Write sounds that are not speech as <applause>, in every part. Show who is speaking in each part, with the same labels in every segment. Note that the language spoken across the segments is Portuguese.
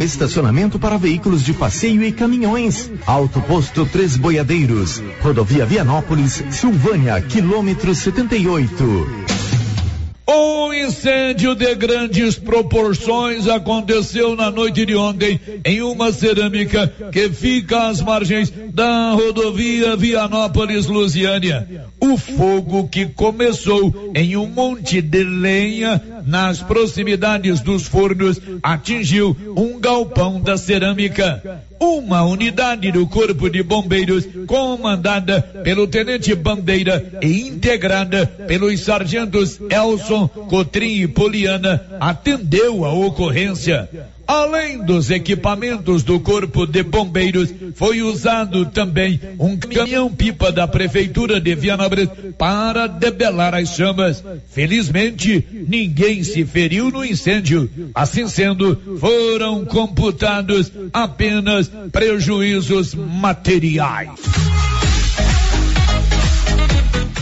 Speaker 1: Estacionamento para veículos de passeio e caminhões. Alto Posto Três Boiadeiros. Rodovia Vianópolis, Silvânia, quilômetro 78.
Speaker 2: Um incêndio de grandes proporções aconteceu na noite de ontem em uma cerâmica que fica às margens da rodovia Vianópolis-Lusiânia. O fogo que começou em um monte de lenha nas proximidades dos fornos atingiu um galpão da cerâmica. Uma unidade do Corpo de Bombeiros, comandada pelo Tenente Bandeira e integrada pelos sargentos Elson, Cotrim e Poliana, atendeu a ocorrência. Além dos equipamentos do Corpo de Bombeiros, foi usado também um caminhão-pipa da Prefeitura de Vianópolis para debelar as chamas. Felizmente, ninguém se feriu no incêndio. Assim sendo, foram computados apenas prejuízos materiais.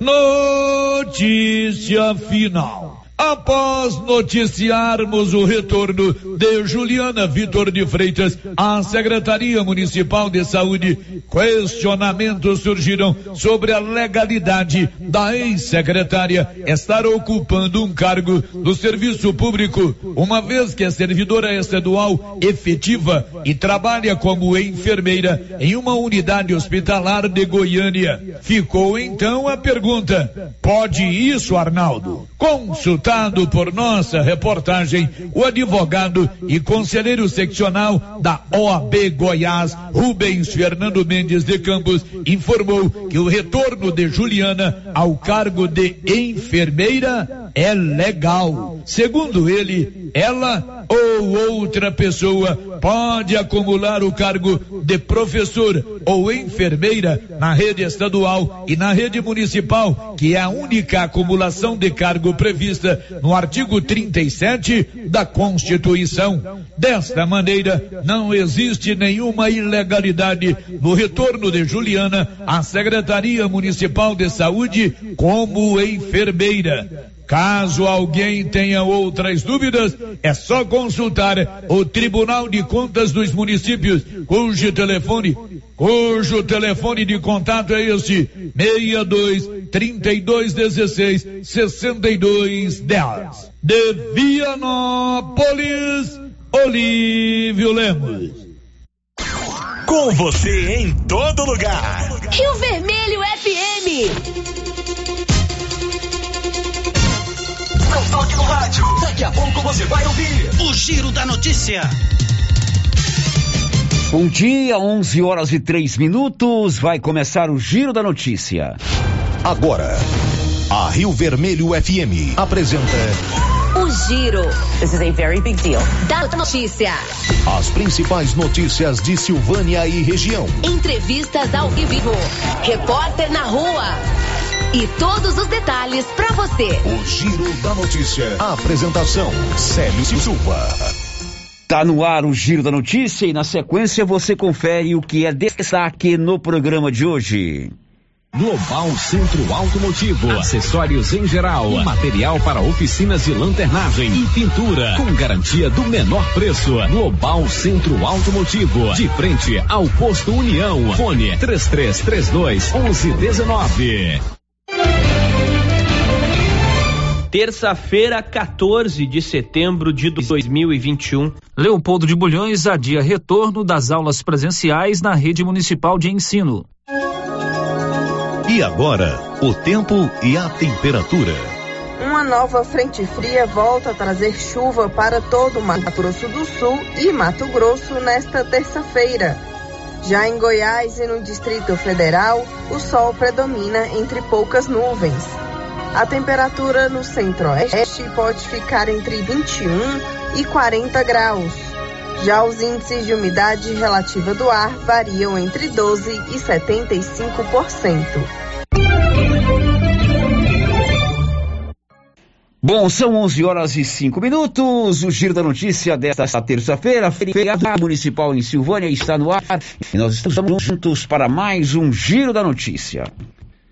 Speaker 2: Notícia final. Após noticiarmos o retorno de Juliana Vitor de Freitas à Secretaria Municipal de Saúde, questionamentos surgiram sobre a legalidade da ex-secretária estar ocupando um cargo do serviço público, uma vez que é servidora estadual efetiva e trabalha como enfermeira em uma unidade hospitalar de Goiânia. Ficou então a pergunta: pode isso, Arnaldo? Consultar Por nossa reportagem, o advogado e conselheiro seccional da OAB Goiás, Rubens Fernando Mendes de Campos, informou que o retorno de Juliana ao cargo de enfermeira é legal. Segundo ele, ela ou outra pessoa pode acumular o cargo de professor ou enfermeira na rede estadual e na rede municipal, que é a única acumulação de cargo prevista no artigo 37 da Constituição. Desta maneira, não existe nenhuma ilegalidade no retorno de Juliana à Secretaria Municipal de Saúde como enfermeira. Caso alguém tenha outras dúvidas, é só consultar o Tribunal de Contas dos Municípios, cujo telefone, cujo telefone de contato é este: 62 32 16 62 10. De Vianópolis, Olívio Lemos.
Speaker 3: Com você em todo lugar.
Speaker 4: Rio Vermelho FM.
Speaker 3: Toque no rádio. Daqui a pouco você vai ouvir o Giro da Notícia.
Speaker 5: Bom dia, 11 horas e 3 minutos. Vai começar o Giro da Notícia.
Speaker 1: Agora, a Rio Vermelho FM apresenta.
Speaker 4: O Giro. This is a very big deal. Da notícia.
Speaker 1: As principais notícias de Silvânia e região.
Speaker 4: Entrevistas ao vivo. Repórter na rua. E todos os detalhes para você.
Speaker 1: O Giro da Notícia. A apresentação: Célio Silva.
Speaker 5: Tá no ar o Giro da Notícia e na sequência você confere o que é destaque no programa de hoje.
Speaker 6: Global Centro Automotivo, acessórios em geral, material para oficinas de lanternagem e pintura, com garantia do menor preço. Global Centro Automotivo, de frente ao posto União. Fone 3332 1119.
Speaker 7: Terça-feira, 14 de setembro de 2021.
Speaker 8: Leopoldo de Bulhões adia retorno das aulas presenciais na rede municipal de ensino.
Speaker 1: E agora, o tempo e a temperatura.
Speaker 9: Uma nova frente fria volta a trazer chuva para todo o Mato Grosso do Sul e Mato Grosso nesta terça-feira. Já em Goiás e no Distrito Federal, o sol predomina entre poucas nuvens. A temperatura no centro-oeste pode ficar entre 21 e 40 graus. Já os índices de umidade relativa do ar variam entre 12 e 75%.
Speaker 5: Bom, são 11 horas e 5 minutos. O giro da notícia desta terça-feira, feriado municipal em Silvânia, está no ar. E nós estamos juntos para mais um giro da notícia.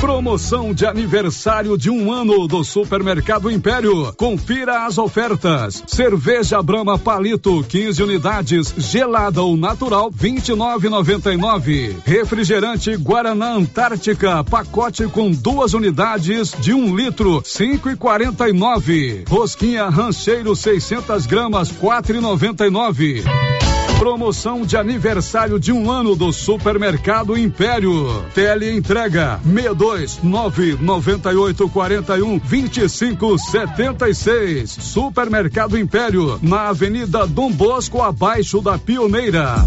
Speaker 10: Promoção de aniversário de um ano do Supermercado Império. Confira as ofertas. Cerveja Brahma Palito, 15 unidades, gelada ou natural, 29,99. Refrigerante Guaraná Antártica, pacote com duas unidades de um litro, 5,49. Rosquinha Rancheiro 600 gramas, 4,99. Promoção de aniversário de um ano do Supermercado Império. Tele entrega 62 998 41 25 76. Supermercado Império, na Avenida Dom Bosco, abaixo da Pioneira.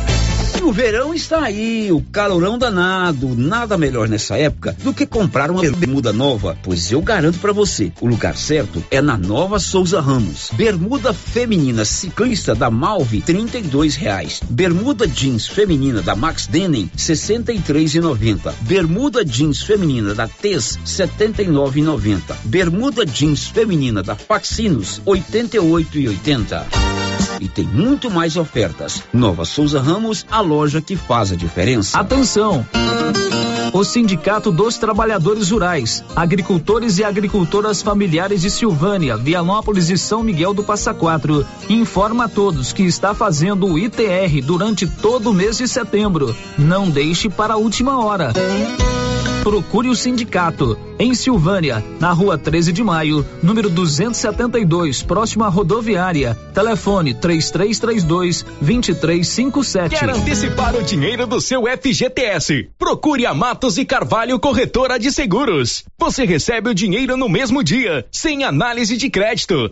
Speaker 5: O verão está aí, o calorão danado. Nada melhor nessa época do que comprar uma bermuda nova, pois eu garanto para você, o lugar certo é na Nova Souza Ramos. Bermuda feminina ciclista da Malve, trinta e reais. Bermuda jeans feminina da Max Denim, sessenta e três e. Bermuda jeans feminina da Tez, setenta e e. Bermuda jeans feminina da Faxinos, oitenta e e tem muito mais ofertas. Nova Souza Ramos, a loja que faz a diferença.
Speaker 8: Atenção! O Sindicato dos Trabalhadores Rurais, Agricultores e Agricultoras Familiares de Silvânia, Vianópolis e São Miguel do Passa Quatro informa a todos que está fazendo o ITR durante todo o mês de setembro. Não deixe para a última hora. Procure o sindicato em Silvânia, na rua 13 de maio, número 272, próximo à rodoviária. Telefone 3332 2357.
Speaker 11: Quer antecipar o dinheiro do seu FGTS? Procure a Matos e Carvalho Corretora de Seguros. Você recebe o dinheiro no mesmo dia, sem análise de crédito.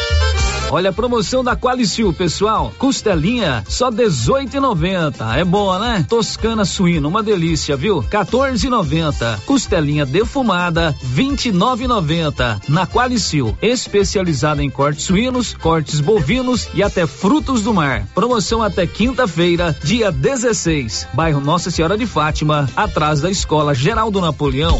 Speaker 8: Olha a promoção da Qualicil, pessoal. Costelinha só 18,90. É boa, né? Toscana suína, uma delícia, viu? 14,90. Costelinha defumada 29,90. Na Qualicil, especializada em cortes suínos, cortes bovinos e até frutos do mar. Promoção até quinta-feira, dia 16. Bairro Nossa Senhora de Fátima, atrás da Escola Geraldo Napoleão.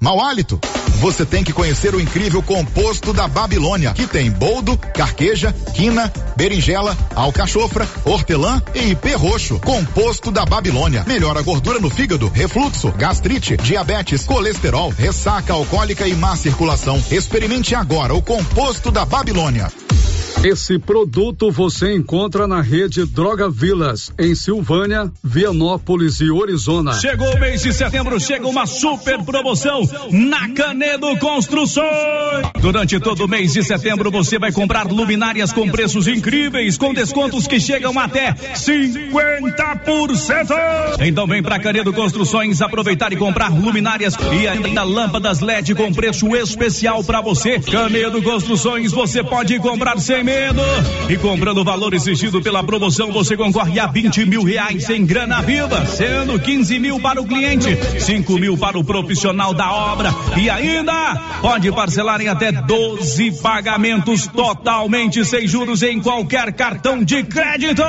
Speaker 1: mau hálito? Você tem que conhecer o incrível composto da Babilônia, que tem boldo, carqueja, quina, berinjela, alcachofra, hortelã e ipê roxo. Composto da Babilônia. Melhora a gordura no fígado, refluxo, gastrite, diabetes, colesterol, ressaca alcoólica e má circulação. Experimente agora o composto da Babilônia.
Speaker 10: Esse produto você encontra na rede Droga Vilas, em Silvânia, Vianópolis e Orizona.
Speaker 11: Chegou o mês de setembro, chega uma super promoção na Canedo Construções. Durante todo o mês de setembro você vai comprar luminárias com preços incríveis, com descontos que chegam até 50%. Então vem pra Canedo Construções aproveitar e comprar luminárias e ainda lâmpadas LED com preço especial para você. Canedo Construções você pode comprar sem medo. E comprando o valor exigido pela promoção, você concorre a 20 mil reais em grana viva, sendo 15 mil para o cliente, 5 mil para o profissional da obra. E ainda pode parcelar em até 12 pagamentos totalmente sem juros em qualquer cartão de crédito.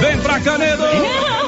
Speaker 11: Vem pra Canedo!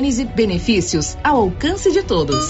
Speaker 12: Gênese Benefícios ao alcance de todos.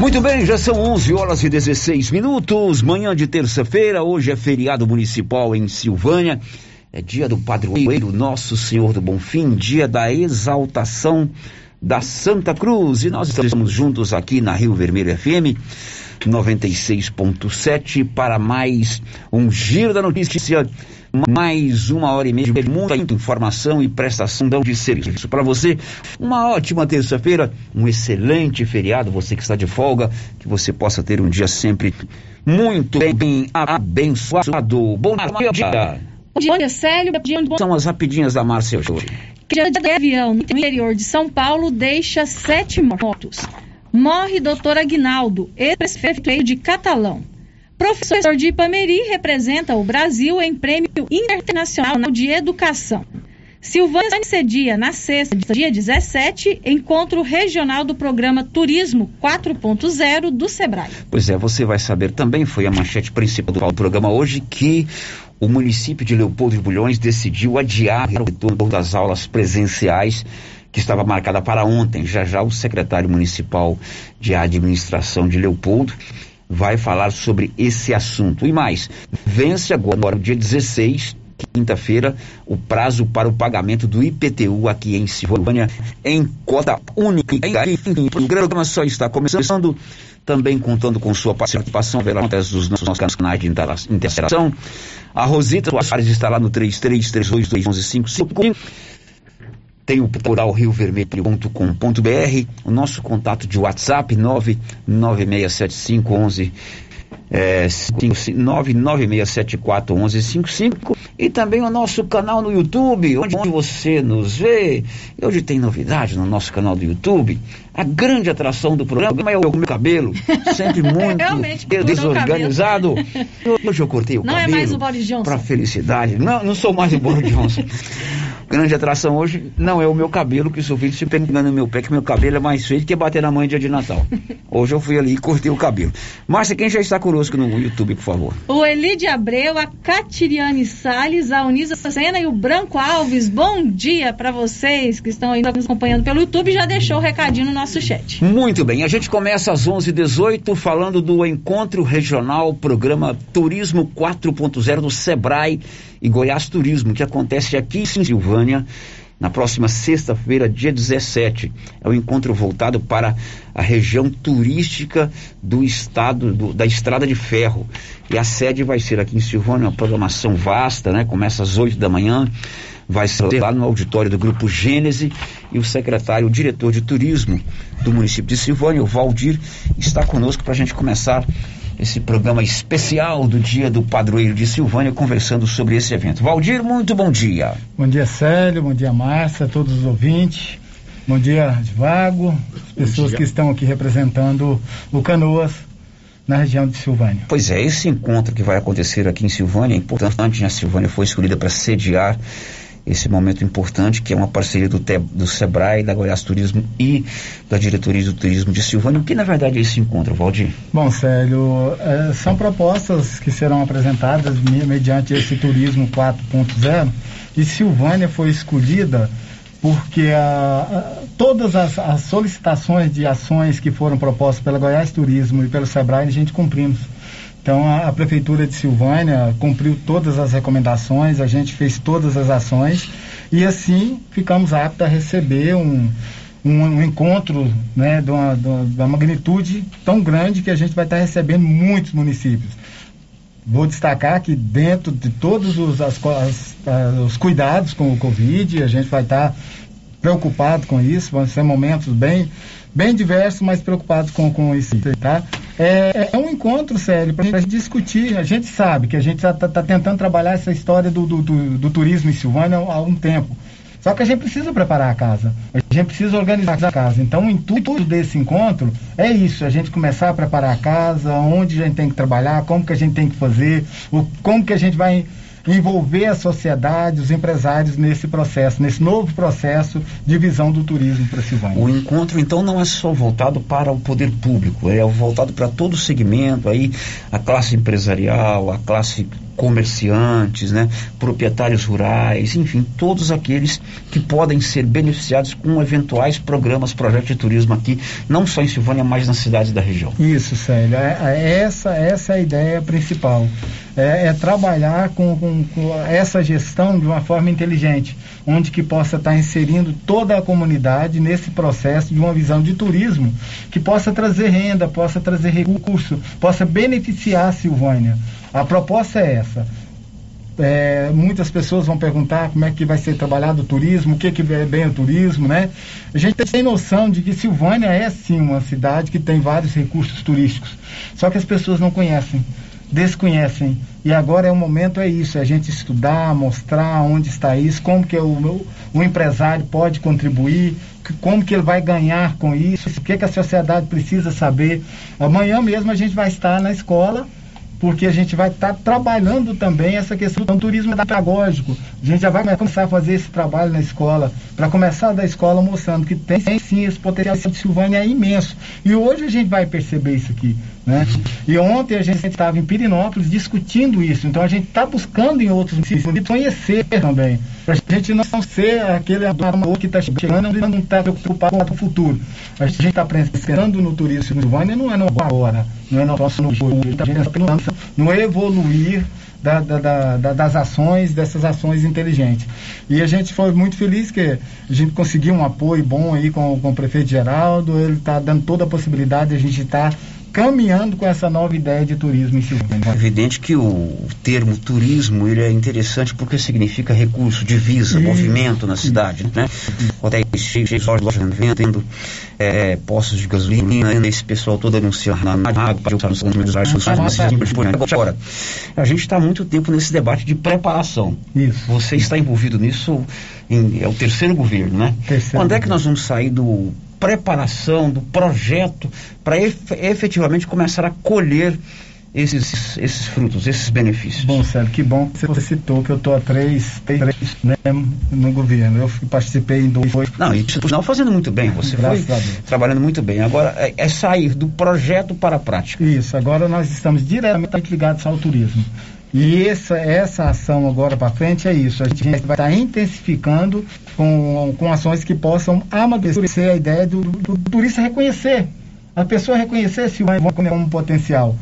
Speaker 5: Muito bem, já são 11 horas e 16 minutos. Manhã de terça-feira, hoje é feriado municipal em Silvânia. É dia do padroeiro Nosso Senhor do Bonfim, dia da exaltação da Santa Cruz. E nós estamos juntos aqui na Rio Vermelho FM 96.7 para mais um giro da notícia, mais uma hora e meia de muita informação e prestação de serviço para você. Uma ótima terça-feira, um excelente feriado, você que está de folga, que você possa ter um dia sempre muito bem abençoado. Bom dia.
Speaker 13: Bom dia, Célio. Bom dia,
Speaker 5: São as rapidinhas da Márcia hoje.
Speaker 13: Dia de avião no interior de São Paulo deixa sete mortos. Morre doutor Aguinaldo, ex-prefeito de Catalão. Professor de Ipameri representa o Brasil em prêmio internacional de educação. Silvânia cedia na sexta, dia 17, encontro regional do programa Turismo 4.0 do Sebrae.
Speaker 5: Pois é, você vai saber também, foi a manchete principal do programa hoje, que o município de Leopoldo de Bulhões decidiu adiar o retorno das aulas presenciais que estava marcada para ontem. Já já o secretário municipal de administração de Leopoldo vai falar sobre esse assunto. E mais, vence agora, dia 16, quinta-feira, o prazo para o pagamento do IPTU aqui em Silvânia, em cota única. O programa só está começando, também contando com sua participação através dos nossos canais de interação. A Rosita Soares está lá no 33321155. Tem o portal riovermelho.com.br, o nosso contato de WhatsApp 9967511 é, 996741155 e também o nosso canal no YouTube, onde, onde você nos vê. E hoje tem novidade no nosso canal do YouTube. A grande atração do programa é o meu cabelo, <laughs> sempre muito desorganizado. Hoje eu cortei o
Speaker 13: não
Speaker 5: cabelo.
Speaker 13: Não é mais o Boris Johnson.
Speaker 5: Para felicidade. Não, não sou mais o Boris <laughs> Johnson. Grande atração hoje não é o meu cabelo, que o seu filho se pegando no meu pé, que meu cabelo é mais feio que bater na mãe dia de Natal. <laughs> Hoje eu fui ali e cortei o cabelo. Márcia, quem já está conosco no YouTube, por favor?
Speaker 13: O Elide Abreu, a Catiriane Salles, a Unisa Sena e o Branco Alves. Bom dia para vocês que estão aí nos acompanhando pelo YouTube. Já deixou o recadinho no nosso chat.
Speaker 5: Muito bem, a gente começa às 11h18 falando do Encontro Regional Programa Turismo 4.0 do Sebrae e Goiás Turismo, que acontece aqui em Silvânia na próxima sexta-feira, dia 17. É um encontro voltado para a região turística do estado, do, da Estrada de Ferro. E a sede vai ser aqui em Silvânia, uma programação vasta, né? Começa às 8 da manhã, vai ser lá no auditório do Grupo Gênese e o secretário, o diretor de turismo do município de Silvânia, o Valdir, está conosco para a gente começar esse programa especial do Dia do Padroeiro de Silvânia, conversando sobre esse evento. Valdir, muito bom dia.
Speaker 14: Bom dia, Célio, bom dia, Márcia, todos os ouvintes. Bom dia, Vago, as pessoas que estão aqui representando o Canoas na região de Silvânia.
Speaker 5: Pois é, esse encontro que vai acontecer aqui em Silvânia é importante, né? a Silvânia foi escolhida para sediar esse momento importante, que é uma parceria do, Te, do SEBRAE, da Goiás Turismo e da Diretoria do Turismo de Silvânia. O que na verdade é esse encontro, Valdir?
Speaker 14: Bom, Célio, é, são propostas que serão apresentadas mediante esse Turismo 4.0 e Silvânia foi escolhida porque a, a, todas as, as, solicitações de ações que foram propostas pela Goiás Turismo e pelo SEBRAE a gente cumprimos. Então a, a, Prefeitura de Silvânia cumpriu todas as recomendações, a gente fez todas as ações e assim ficamos aptos a receber um, um, um encontro né, de, uma, de uma magnitude tão grande que a gente vai estar recebendo muitos municípios. Vou destacar que dentro de todos os, as, as, os cuidados com o Covid, a gente vai estar preocupado com isso, vão ser momentos bem bem diversos, mas preocupados com, com isso, tá? É, é um encontro sério para a gente discutir. A gente sabe que a gente está tá tentando trabalhar essa história do, do, do, do turismo em Silvânia há algum tempo. Só que a gente precisa preparar a casa, a gente precisa organizar a casa. Então, o intuito desse encontro é isso: a gente começar a preparar a casa, onde a gente tem que trabalhar, como que a gente tem que fazer, o, como que a gente vai envolver a sociedade, os empresários nesse processo, nesse novo processo de visão do turismo para Silvânia.
Speaker 5: O encontro, então, não é só voltado para o poder público, é voltado para todo o segmento, aí a classe empresarial, a classe comerciantes, né, proprietários rurais, enfim, todos aqueles que podem ser beneficiados com eventuais programas, projetos de turismo aqui, não só em Silvânia, mas nas cidades da região.
Speaker 14: Isso, Célio, é, é essa, essa é a ideia principal, é, é trabalhar com, com, com, essa gestão de uma forma inteligente, onde que possa estar inserindo toda a comunidade nesse processo de uma visão de turismo que possa trazer renda, possa trazer recurso, possa beneficiar a Silvânia. A proposta é essa. É, muitas pessoas vão perguntar como é que vai ser trabalhado o turismo, o que, que é bem o turismo, né? A gente tem noção de que Silvânia é sim uma cidade que tem vários recursos turísticos, só que as pessoas não conhecem, desconhecem. E agora é o momento, é isso, é a gente estudar, mostrar onde está isso, como que o, o empresário pode contribuir, como que ele vai ganhar com isso, o que, que a sociedade precisa saber. Amanhã mesmo a gente vai estar na escola porque a gente vai estar tá trabalhando também essa questão do turismo pedagógico. A gente já vai começar a fazer esse trabalho na escola, para começar da escola mostrando que tem sim esse potencial de Silvânia é imenso. E hoje a gente vai perceber isso aqui. Né? E ontem a gente estava em Pirinópolis discutindo isso. Então a gente está buscando em outros municípios conhecer também. Para a gente não ser aquele amador que está chegando e não está preocupado com o futuro. A gente está pensando no turismo Silvânia não é no agora, não é no próximo jogo. A gente está pensando no evoluir da, da, da, das ações, dessas ações inteligentes. E a gente foi muito feliz que a gente conseguiu um apoio bom aí com, com o prefeito Geraldo, ele está dando toda a possibilidade de a gente estar tá caminhando com essa nova ideia de turismo em Silvânia.
Speaker 5: É evidente que o termo turismo ele é interessante porque significa recurso, divisa, e... movimento na cidade, né? Hotéis cheios, lojas vendendo, é, postos de gasolina, esse pessoal todo anunciando na água, Agora, a gente está há muito tempo nesse debate de preparação.
Speaker 14: Isso.
Speaker 5: Você está envolvido nisso, em, é o terceiro governo, né? Terceiro Quando é que nós vamos sair do preparação, do projeto, para efetivamente começar a colher esses, esses frutos, esses benefícios.
Speaker 14: Bom, Sérgio, que bom que você citou que eu estou há três, três né, no governo. Eu participei em dois.
Speaker 5: Não, e sinal fazendo muito bem, você Graças foi trabalhando muito bem. Agora é, é, sair do projeto para a prática.
Speaker 14: Isso, agora nós estamos diretamente ligados ao turismo. E essa, essa ação agora para frente é isso. A gente vai estar tá intensificando com, com ações que possam amadurecer a ideia do, do, do turista reconhecer. A pessoa reconhecer vai como um potencial.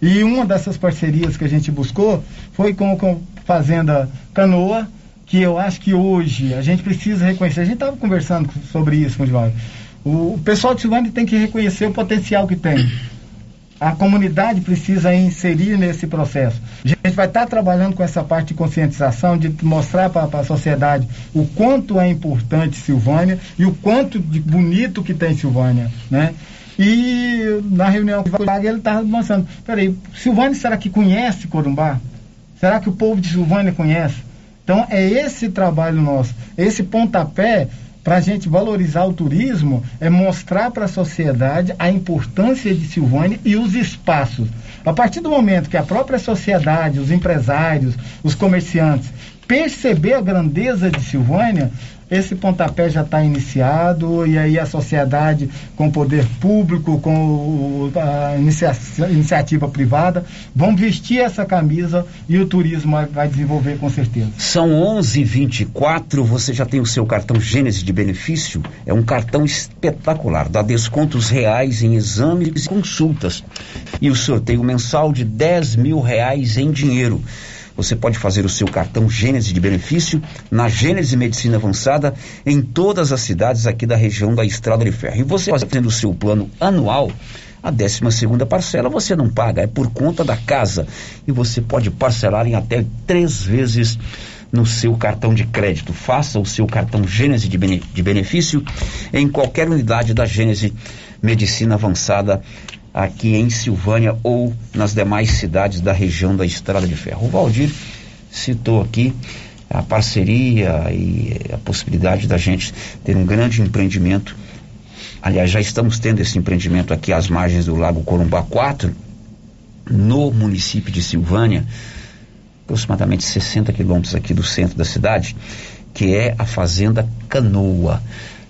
Speaker 14: E uma dessas parcerias que a gente buscou foi com, com Fazenda Canoa, que eu acho que hoje a gente precisa reconhecer. A gente estava conversando sobre isso com o João. O pessoal de Silvânia tem que reconhecer o potencial que tem a comunidade precisa inserir nesse processo. Gente vai estar trabalhando com essa parte de conscientização, de mostrar para a sociedade o quanto é importante Silvânia e o quanto de bonito que tem Silvânia, né? E na reunião com o ele estava mostrando, peraí, Silvânia será que conhece Corumbá? Será que o povo de Silvânia conhece? Então é esse trabalho nosso, esse pontapé para a gente valorizar o turismo é mostrar para a sociedade a importância de Silvânia e os espaços. A partir do momento que a própria sociedade, os empresários, os comerciantes perceber a grandeza de Silvânia, esse pontapé já está iniciado e aí a sociedade com o poder público, com a inicia iniciativa privada, vão vestir essa camisa e o turismo vai desenvolver com certeza.
Speaker 5: São 11:24. Você já tem o seu cartão Gênesis de benefício? É um cartão espetacular, dá descontos reais em exames e consultas e o sorteio mensal de 10 mil reais em dinheiro. Você pode fazer o seu cartão Gênese de benefício na Gênese Medicina Avançada em todas as cidades aqui da região da Estrada de Ferro. E você fazendo o seu plano anual, a 12 segunda parcela você não paga, é por conta da casa. E você pode parcelar em até três vezes no seu cartão de crédito. Faça o seu cartão Gênese de, bene, de benefício em qualquer unidade da Gênese Medicina Avançada aqui em Silvânia ou nas demais cidades da região da Estrada de Ferro. O Valdir citou aqui a parceria e a possibilidade da gente ter um grande empreendimento. Aliás, já estamos tendo esse empreendimento aqui às margens do Lago Corumbá 4, no município de Silvânia, aproximadamente 60 quilômetros aqui do centro da cidade, que é a Fazenda Canoa.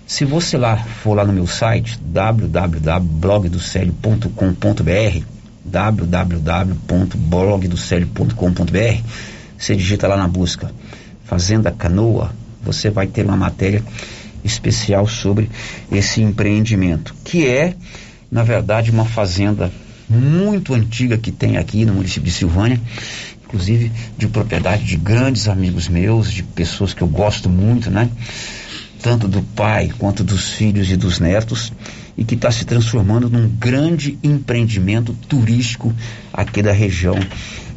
Speaker 5: Se você lá for lá no meu site www.blogdocelio.com.br www.blogdocelio.com.br você digita lá na busca Fazenda Canoa, você vai ter uma matéria especial sobre esse empreendimento, que é, na verdade, uma fazenda muito antiga que tem aqui no município de Silvânia, inclusive de propriedade de grandes amigos meus, de pessoas que eu gosto muito, né? Tanto do pai quanto dos filhos e dos netos, e que está se transformando num grande empreendimento turístico aqui da região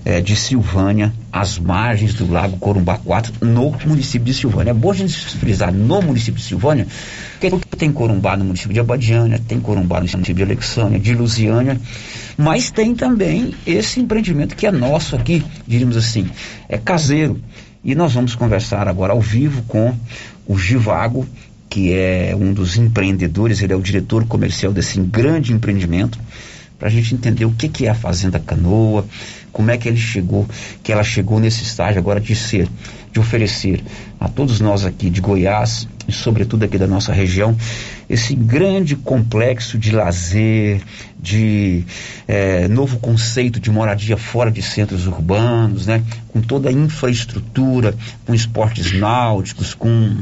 Speaker 5: é, de Silvânia, às margens do Lago Corumbá 4, no município de Silvânia. É bom a gente frisar no município de Silvânia, porque tem Corumbá no município de Abadiânia, tem Corumbá no município de Alexânia, de Lusiânia, mas tem também esse empreendimento que é nosso aqui, diríamos assim, é caseiro. E nós vamos conversar agora ao vivo com o Givago, que é um dos empreendedores, ele é o diretor comercial desse grande empreendimento, para a gente entender o que, que é a Fazenda Canoa, como é que ele chegou, que ela chegou nesse estágio agora de ser, de oferecer a todos nós aqui de Goiás e sobretudo aqui da nossa região esse grande complexo de lazer, de é, novo conceito de moradia fora de centros urbanos, né? Com toda a infraestrutura, com esportes náuticos, com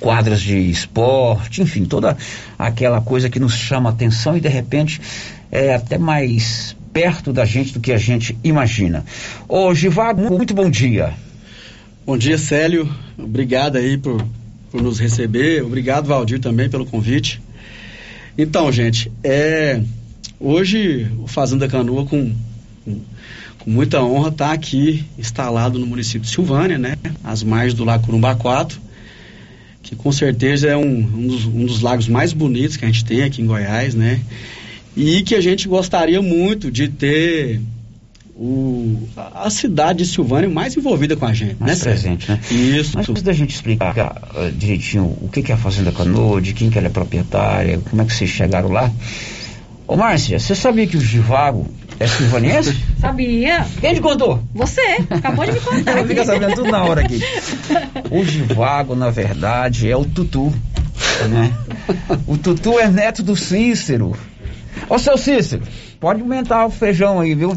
Speaker 5: quadras de esporte, enfim, toda aquela coisa que nos chama atenção e de repente é até mais perto da gente do que a gente imagina. Ô Givago, muito bom dia.
Speaker 15: Bom dia, Célio. Obrigado aí por, por nos receber. Obrigado, Valdir, também pelo convite. Então, gente, é, hoje o Fazenda Canoa, com, com, muita honra, está aqui instalado no município de Silvânia, né? Às margens do Lago Curumbá 4, que com certeza é um, um, dos, um dos lagos mais bonitos que a gente tem aqui em Goiás, né? e que a gente gostaria muito de ter o, a cidade de Silvânia mais envolvida com a gente,
Speaker 5: mais
Speaker 15: né?
Speaker 5: presente, né?
Speaker 15: Isso.
Speaker 5: Mas antes da gente explicar uh, direitinho o que, que é a Fazenda Canoa, de quem que ela é proprietária, como é que vocês chegaram lá. Ô Márcia, você sabia que o Givago é silvaniense? <laughs>
Speaker 13: Sabia.
Speaker 5: Quem te contou?
Speaker 13: Você, acabou de me contar.
Speaker 5: Ela fica sabendo tudo na hora aqui. O Givago, na verdade, é o Tutu, né? O Tutu é neto do Cícero. Ô, seu Cícero, pode aumentar o feijão aí, viu?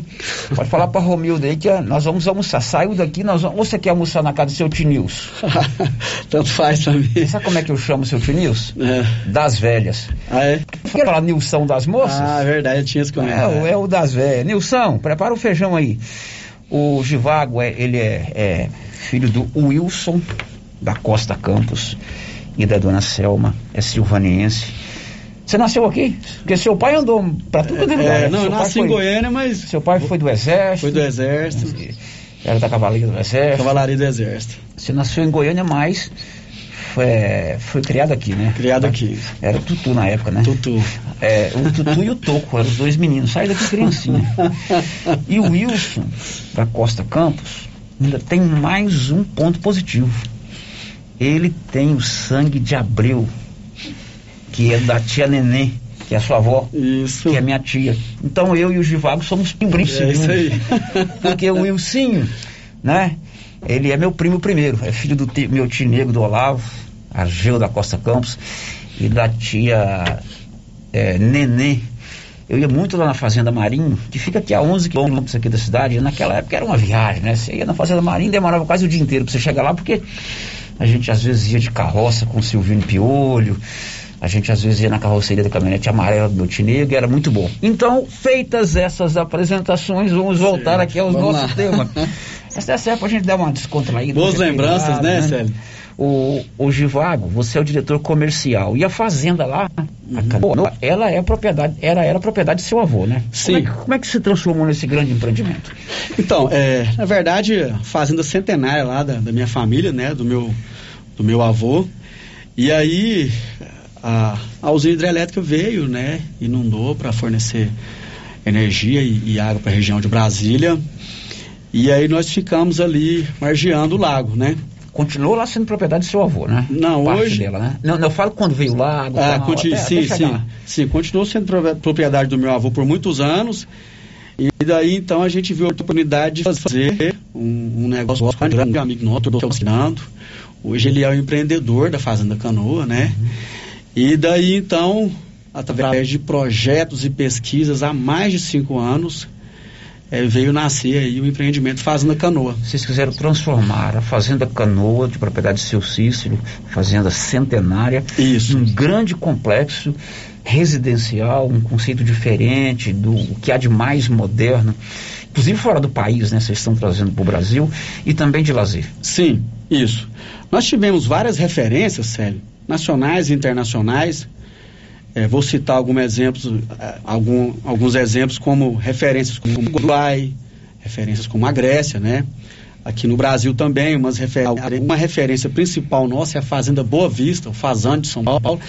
Speaker 5: Pode falar pra Romildo aí que nós vamos almoçar. Saiu daqui, nós vamos... Ou você quer almoçar na casa do seu Tinils? <laughs>
Speaker 15: Tanto faz também.
Speaker 5: Sabe como é que eu chamo o seu Tinils?
Speaker 15: É.
Speaker 5: Das velhas.
Speaker 15: Ah, é?
Speaker 5: Falar Nilson das moças?
Speaker 15: Ah, é verdade, eu tinha esse comentário.
Speaker 5: É, é o das velhas. Nilson, prepara o feijão aí. O Givago, é, ele é, é filho do Wilson da Costa Campos e da dona Selma, é silvaniense você nasceu aqui? Porque seu pai andou para tudo dentro
Speaker 15: é,
Speaker 5: é,
Speaker 15: Não, eu nasci foi, em Goiânia, mas.
Speaker 5: Seu pai foi do Exército?
Speaker 15: Foi do Exército.
Speaker 5: Era da Cavalaria do Exército?
Speaker 15: Cavalaria do Exército.
Speaker 5: Você nasceu em Goiânia, mas foi, foi criado aqui, né?
Speaker 15: Criado aqui.
Speaker 5: Era o Tutu na época, né?
Speaker 15: Tutu.
Speaker 5: É, o Tutu e o Toco, eram os dois meninos. Sai daqui, criancinha. e o Wilson, da Costa Campos, ainda tem mais um ponto positivo. Ele tem o sangue de Abreu que é da tia Nenê, que é a sua avó,
Speaker 15: isso.
Speaker 5: que é minha tia. Então eu e o Givago somos primos
Speaker 15: é isso aí.
Speaker 5: Porque o Wilsinho, né? Ele é meu primo primeiro, é filho do tio, meu tio negro do Olavo, Argeu da Costa Campos, e da tia é, Nenê. Eu ia muito lá na Fazenda Marinho, que fica aqui a 11 quilômetros aqui da cidade. E naquela época era uma viagem, né? Você ia na Fazenda Marinho, demorava quase o dia inteiro para você chegar lá, porque a gente às vezes ia de carroça com o Silvino Piolho, a gente às vezes ia na carroceria da caminhonete amarela do Montenegro e era muito bom. Então, feitas essas apresentações, vamos voltar Sim, aqui aos nossos temas. Essa é certo pra gente dar uma descontraída.
Speaker 15: Boas lembranças, lado, né, né, Célio?
Speaker 5: O, o Givago, você é o diretor comercial. E a fazenda lá, uhum. Canoa, ela é propriedade, era, era propriedade de seu avô, né?
Speaker 15: Sim.
Speaker 5: Como é, que, como é que se transformou nesse grande empreendimento?
Speaker 15: Então, é, na verdade, fazenda centenária lá da, da minha família, né? Do meu, do meu avô. E aí, a, a usina hidrelétrica veio, né, inundou para fornecer energia e, e água para a região de Brasília. E aí nós ficamos ali margeando o lago, né?
Speaker 5: Continuou lá sendo propriedade do seu avô, né?
Speaker 15: Não,
Speaker 5: Parte
Speaker 15: hoje.
Speaker 5: Dela, né? Não, eu falo quando veio o lago.
Speaker 15: Ah, continu... até, sim, até sim. Sim, continuou sendo propriedade do meu avô por muitos anos. E daí então a gente viu a oportunidade de fazer um, um negócio com um amigo nosso, o Fernando. Hoje ele é o empreendedor da Fazenda Canoa, né? Uhum. E daí então, através de projetos e pesquisas há mais de cinco anos, é, veio nascer aí o empreendimento Fazenda Canoa.
Speaker 5: Vocês quiseram transformar a Fazenda Canoa, de propriedade de seu Cícero, fazenda centenária,
Speaker 15: Isso.
Speaker 5: num grande complexo residencial, um conceito diferente do que há de mais moderno, inclusive fora do país, né? Vocês estão trazendo para o Brasil e também de lazer.
Speaker 15: Sim, isso. Nós tivemos várias referências, Célio, nacionais e internacionais. É, vou citar alguns exemplos, é, algum, alguns exemplos como referências como o Uruguai, referências como a Grécia, né? Aqui no Brasil também, umas refer uma referência principal nossa é a Fazenda Boa Vista, o Fazande de São Paulo.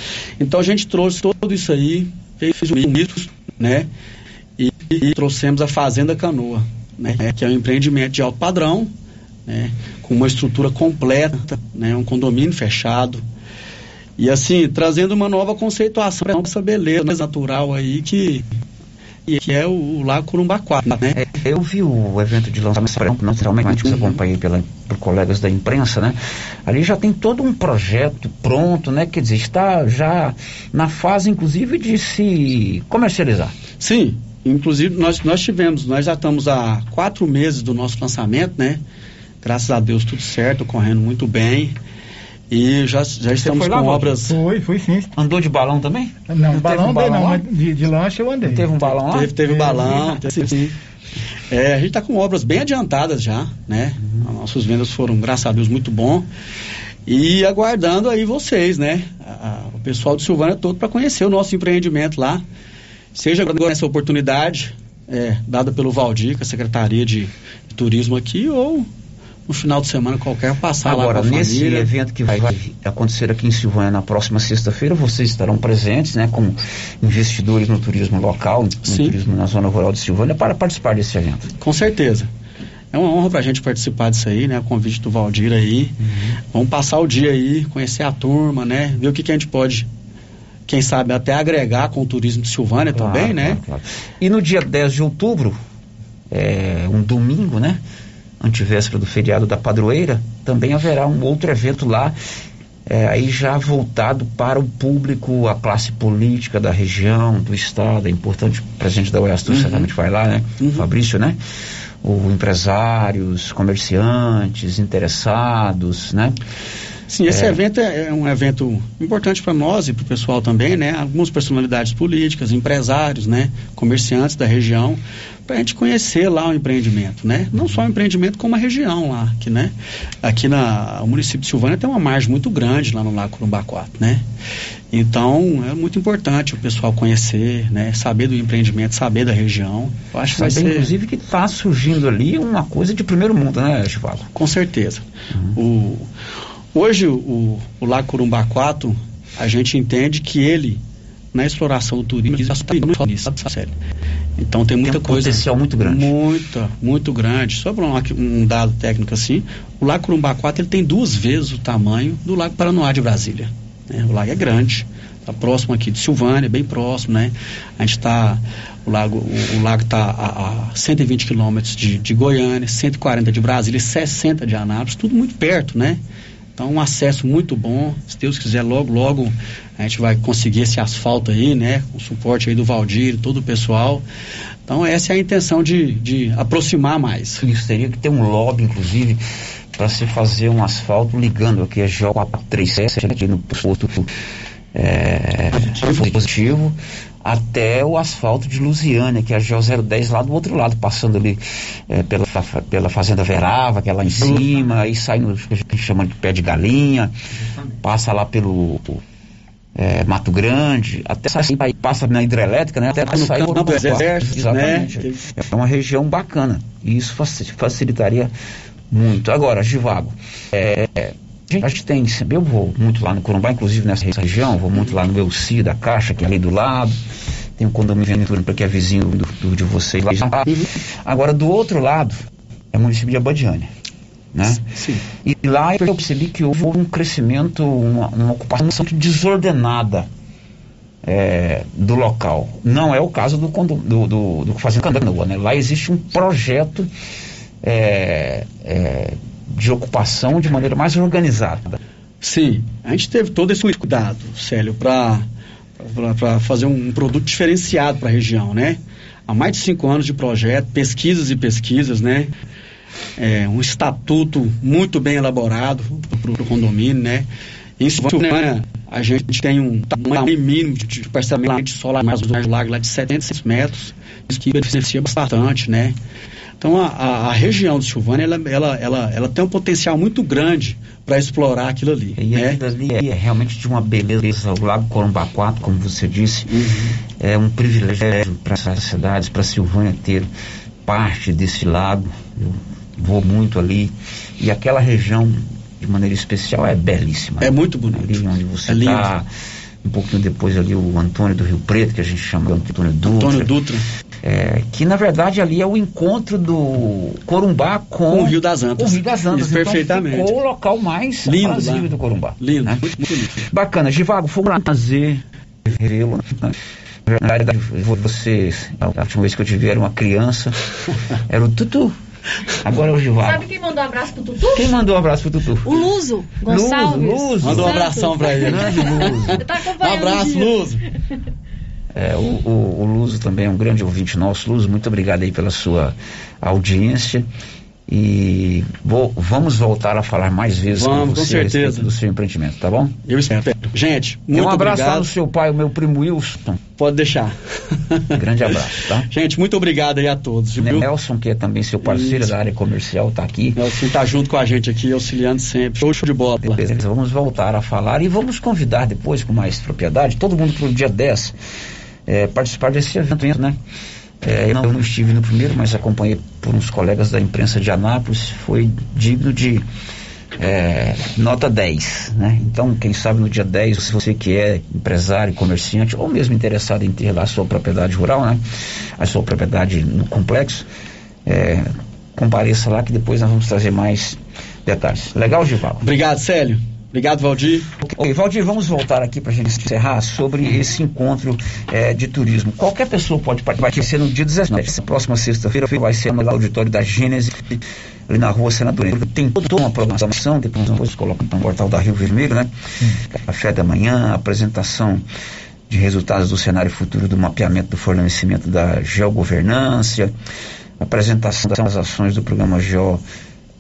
Speaker 15: Então a gente trouxe tudo isso aí, fez um mito, né? E, e, trouxemos a Fazenda Canoa, né? Que é um empreendimento de alto padrão, né? Com uma estrutura completa, né? Um condomínio fechado, e assim, trazendo uma nova conceituação para essa beleza natural aí que, que é o, o Lago Curumbaquá, né?
Speaker 5: É, eu vi o evento de lançamento, naturalmente, que eu acompanhei pela, por colegas da imprensa, né? Ali já tem todo um projeto pronto, né? Quer dizer, está já na fase, inclusive, de se comercializar.
Speaker 15: Sim, inclusive nós, nós tivemos, nós já estamos há quatro meses do nosso lançamento, né? Graças a Deus tudo certo, correndo muito bem. E já, já estamos com obras.
Speaker 14: Foi, foi sim.
Speaker 5: Andou de balão também?
Speaker 14: Não, não balão um balão não, mas de, de lanche eu andei.
Speaker 5: Não teve um balão lá?
Speaker 15: Teve, teve um balão, teve, sim. <laughs> É, a gente está com obras bem adiantadas já, né? Uhum. Nossas vendas foram, graças a Deus, muito bom. E aguardando aí vocês, né? A, o pessoal de Silvânia todo para conhecer o nosso empreendimento lá. Seja agora essa oportunidade é, dada pelo Valdir, com a Secretaria de Turismo aqui, ou no final de semana qualquer passar
Speaker 5: Agora,
Speaker 15: lá com a
Speaker 5: nesse
Speaker 15: família.
Speaker 5: evento que vai, acontecer aqui em Silvânia na próxima sexta-feira, vocês estarão presentes, né, como investidores no turismo local, no
Speaker 15: Sim.
Speaker 5: turismo na zona rural de Silvânia, para participar desse evento.
Speaker 15: Com certeza. É uma honra pra gente participar disso aí, né? O convite do Valdir aí. Vamos passar o dia aí, conhecer a turma, né? Ver o que, que a gente pode, quem sabe, até agregar com o turismo de Silvânia
Speaker 5: Claro,
Speaker 15: também, né?
Speaker 5: claro, claro. E no dia 10 de outubro, é, um domingo, né? Antivéspera do feriado da padroeira, também haverá um outro evento lá, é, aí já voltado para o público, a classe política da região, do estado. É importante, o presidente da Oiastur
Speaker 15: Uhum.
Speaker 5: certamente vai lá, né? Fabrício, né? O empresários, comerciantes, interessados, né?
Speaker 15: Sim, esse
Speaker 5: É.
Speaker 15: evento é, é um evento importante para nós e para o pessoal também, né? Algumas personalidades políticas, empresários, né? Comerciantes da região, para a gente conhecer lá o empreendimento, né? Não só o empreendimento, como a região lá, que, né? Aqui na, o município de Silvânia tem uma margem muito grande lá no Lago Curumbaquato, né? Então, é muito importante o pessoal conhecer, né? Saber do empreendimento, saber da região. Eu acho que ser...
Speaker 5: inclusive, que está surgindo ali uma coisa de primeiro mundo, né, Chivaldo?
Speaker 15: Com certeza. O, hoje, o, o Lago Curumbaquato, a gente entende que ele, na exploração do turismo, ele está no nisso, sério. Então tem muita
Speaker 5: um
Speaker 15: coisa.
Speaker 5: potencial muito grande.
Speaker 15: Muita, muito grande. Só para um, um dado técnico assim, o Lago Curumbaquato ele tem duas vezes o tamanho do Lago Paranoá de Brasília. né? O lago é grande. Está próximo aqui de Silvânia, bem próximo, né? A gente está. O lago o, o lago está a, a 120 quilômetros de, de Goiânia, 140 de Brasília, e 60 de Anápolis, tudo muito perto, né? Então, um acesso muito bom. Se Deus quiser, logo, logo a gente vai conseguir esse asfalto aí, né? Com o suporte aí do Valdir, todo o pessoal. Então, essa é a intenção de, de aproximar mais.
Speaker 5: Isso teria que ter um lobby, inclusive, para se fazer um asfalto ligando aqui a GO 437, aqui no posto é, positivo, até o asfalto de Lusiânia, que é a GO 010 lá do outro lado, passando ali é, pela, pela Fazenda Verava, que é lá em cima, aí sai no que a gente chama de pé de galinha, passa lá pelo é, Mato Grande, até sair, aí passa na hidrelétrica, né? Até
Speaker 15: No
Speaker 5: sair
Speaker 15: campo do exército,
Speaker 5: Exatamente.
Speaker 15: né?
Speaker 5: É uma região bacana. E isso faci- facilitaria muito. Agora, Givago, é, a gente- tem, eu vou muito lá no Corumbá, inclusive nessa região, vou muito lá no Elci da Caixa, que é ali do lado. Tem um condomínio Ventura, que é vizinho do, do- de vocês lá. Agora, do outro lado, é o município de Abadiânia. Né?
Speaker 15: Sim.
Speaker 5: E lá eu percebi que houve um crescimento, uma, uma ocupação muito desordenada é, do local. Não é o caso do, condo- do, do, do Fazenda Canoa, né? Lá existe um projeto é, é, de ocupação de maneira mais organizada.
Speaker 15: Sim, a gente teve todo esse cuidado, Célio, para fazer um produto diferenciado para a região, né? Há mais de cinco anos de projeto, pesquisas e pesquisas, né? É, um estatuto muito bem elaborado para o condomínio, né? Em Silvânia, a gente tem um tamanho mínimo de, parcelamento solar mais do lago lá de 76 metros, isso que beneficia bastante, né? Então a, a, a região de Silvânia ela, ela, ela, ela tem um potencial muito grande para explorar aquilo ali.
Speaker 5: E
Speaker 15: né?
Speaker 5: aquilo ali é realmente de uma beleza. O Lago Corumbá 4, como você disse,
Speaker 15: Uhum.
Speaker 5: é um privilégio para essas cidades, para Silvânia ter parte desse lago. Eu vou muito ali. E aquela região, de maneira especial, é belíssima.
Speaker 15: É muito bonito.
Speaker 5: Ali onde você
Speaker 15: É lindo.
Speaker 5: está. Um pouquinho depois ali o Antônio do Rio Preto, que a gente chama de Antônio Dutra.
Speaker 15: Antônio Dutra.
Speaker 5: É, que na verdade ali é o encontro do Corumbá com,
Speaker 15: Com o Rio das Antas.
Speaker 5: com o Rio das Antas.
Speaker 15: Isso, perfeitamente.
Speaker 5: Então ficou o local mais
Speaker 15: Lindo lá.
Speaker 5: do Corumbá.
Speaker 15: Lindo,
Speaker 5: né?
Speaker 15: muito, muito lindo.
Speaker 5: Bacana, Givago, foi um prazer revê-lo. né? Na verdade, você, a última vez que eu te vi era uma criança, <laughs> era o Tutu. Agora é o Givago.
Speaker 13: Sabe quem mandou um abraço pro Tutu?
Speaker 5: Quem mandou um abraço pro Tutu?
Speaker 13: O Luso Gonçalves.
Speaker 5: Luso.
Speaker 15: Mandou um abração para ele.
Speaker 5: Grande Luso.
Speaker 13: Tá
Speaker 15: Um abraço. Luso. <laughs>
Speaker 5: É, o, o, o Luso também é um grande ouvinte nosso. Luso, muito obrigado aí pela sua audiência. E vou- vamos voltar a falar mais vezes
Speaker 15: Vamos,
Speaker 5: com
Speaker 15: com
Speaker 5: você respeito
Speaker 15: certeza.
Speaker 5: do seu empreendimento, tá bom?
Speaker 15: Eu espero. Gente,
Speaker 5: E
Speaker 15: muito
Speaker 5: um abraço lá
Speaker 15: obrigado.
Speaker 5: no seu pai, o meu primo Wilson.
Speaker 15: Pode deixar.
Speaker 5: Grande abraço, tá? <laughs>
Speaker 15: Gente, muito obrigado aí a todos. Viu?
Speaker 5: Nelson, que é também seu parceiro
Speaker 15: Isso.
Speaker 5: da área comercial, tá aqui.
Speaker 15: Nelson tá junto com a gente aqui, auxiliando sempre. Show, show de bola.
Speaker 5: Beleza, vamos voltar a falar e vamos convidar depois com mais propriedade todo mundo para o dia 10 é, participar desse evento, né? É, eu, não, eu não estive no primeiro, mas acompanhei por uns colegas da imprensa de Anápolis, foi digno de é, nota 10, né? Então, quem sabe no dia 10, se você que é empresário, comerciante ou mesmo interessado em ter lá a sua propriedade rural, né? A sua propriedade no complexo, é, compareça lá que depois nós vamos trazer mais detalhes. Legal, Gival?
Speaker 15: Obrigado, Célio. Obrigado, Valdir.
Speaker 5: Ok, Valdir, vamos voltar aqui para a gente encerrar sobre esse encontro eh, de turismo. Qualquer pessoa pode participar, vai ser no dia 19, essa próxima sexta-feira, vai ser no auditório da Gênese, ali na rua Senador. Tem toda uma programação, depois nós colocamos no portal da Rio Vermelho, né? Café da manhã, apresentação de resultados do cenário futuro do mapeamento do fornecimento da geogovernança, apresentação das ações do programa Geo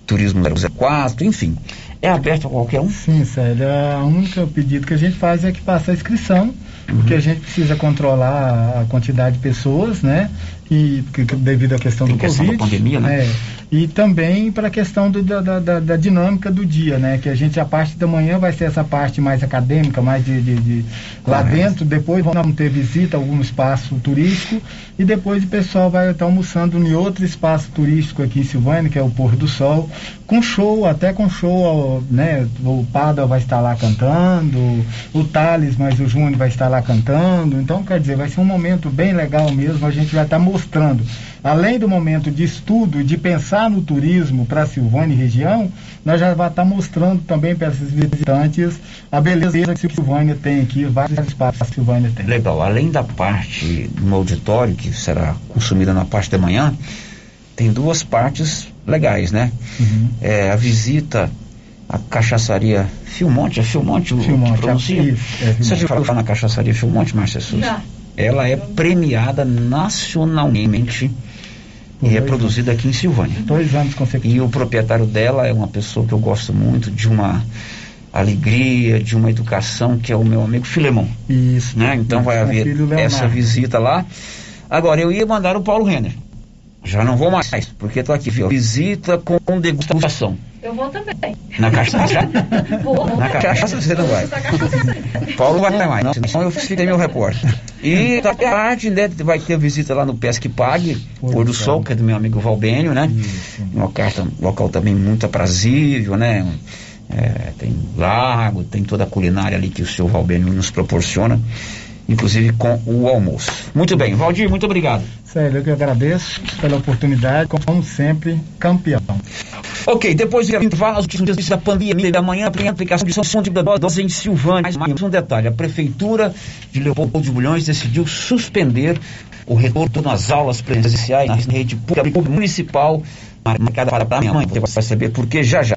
Speaker 5: Turismo 04, enfim, é aberto a qualquer um?
Speaker 14: Sim, Célio. A única pedido que a gente faz é que passe a inscrição, porque a gente precisa controlar a quantidade de pessoas, né? E que- devido à questão
Speaker 5: Tem
Speaker 14: do
Speaker 5: questão da
Speaker 14: Covid.
Speaker 5: pandemia, né?
Speaker 14: É, e também para a questão do- da, da- da- dinâmica do dia, né? Que a gente, a parte da manhã vai ser essa parte mais acadêmica, mais de, de- de- lá dentro, depois vamos ter visita a algum espaço turístico e depois o pessoal vai estar almoçando em outro espaço turístico aqui em Silvânia, que é o Pôr do Sol, com show, até com show, né? O Pada vai estar lá cantando, o Thales, mas o Júnior vai estar lá cantando. Então, quer dizer, vai ser um momento bem legal mesmo. A gente vai estar mostrando, além do momento de estudo, de pensar no turismo para Silvânia e região, nós já vamos estar mostrando também para esses visitantes a beleza que Silvânia tem aqui, vários espaços que Silvânia tem.
Speaker 5: Legal, além da parte no auditório, que será consumida na parte da manhã, tem duas partes legais, né?
Speaker 14: Uhum.
Speaker 5: É, a visita à cachaçaria Filmonte, é Filmonte, o
Speaker 14: Filmonte,
Speaker 5: que pronuncia?
Speaker 14: isso, é.
Speaker 5: Você já falou na cachaçaria Filmonte, Márcia Souza?
Speaker 13: Já.
Speaker 5: Ela é premiada nacionalmente e é produzida aqui em Silvânia.
Speaker 14: Dois anos consecutivos.
Speaker 5: E o proprietário dela é uma pessoa que eu gosto muito, de uma alegria, de uma educação, que é o meu amigo Filemão.
Speaker 14: Isso.
Speaker 5: Né? Então vai haver essa visita lá. Agora, eu ia mandar o Paulo Renner. Já não vou mais, porque estou aqui, viu? Visita com degustação.
Speaker 13: Eu vou também.
Speaker 5: Na cachaça? <laughs>
Speaker 13: Vou.
Speaker 5: Na cachaça você não vai. Paulo vai mais, não, senão eu fiquei meu repórter. E <laughs> da tarde, né, vai ter visita lá no Pesque Pague, Pôr do Sol, que é do meu amigo Valbênio, né? Um local, local também muito aprazível, né? É, tem lago, tem toda a culinária ali que o seu Valbênio nos proporciona, inclusive com o almoço. Muito bem, Valdir, muito obrigado.
Speaker 14: Sério, eu que agradeço pela oportunidade, como sempre, campeão.
Speaker 5: Ok, depois de intervalo, as notícias da pandemia da manhã, a aplicação de som de dose em Silvânia. Mais, mais um detalhe, a Prefeitura de Leopoldo de Bulhões decidiu suspender o retorno às aulas presenciais na rede pública municipal marcada para amanhã. Você vai saber por que já já.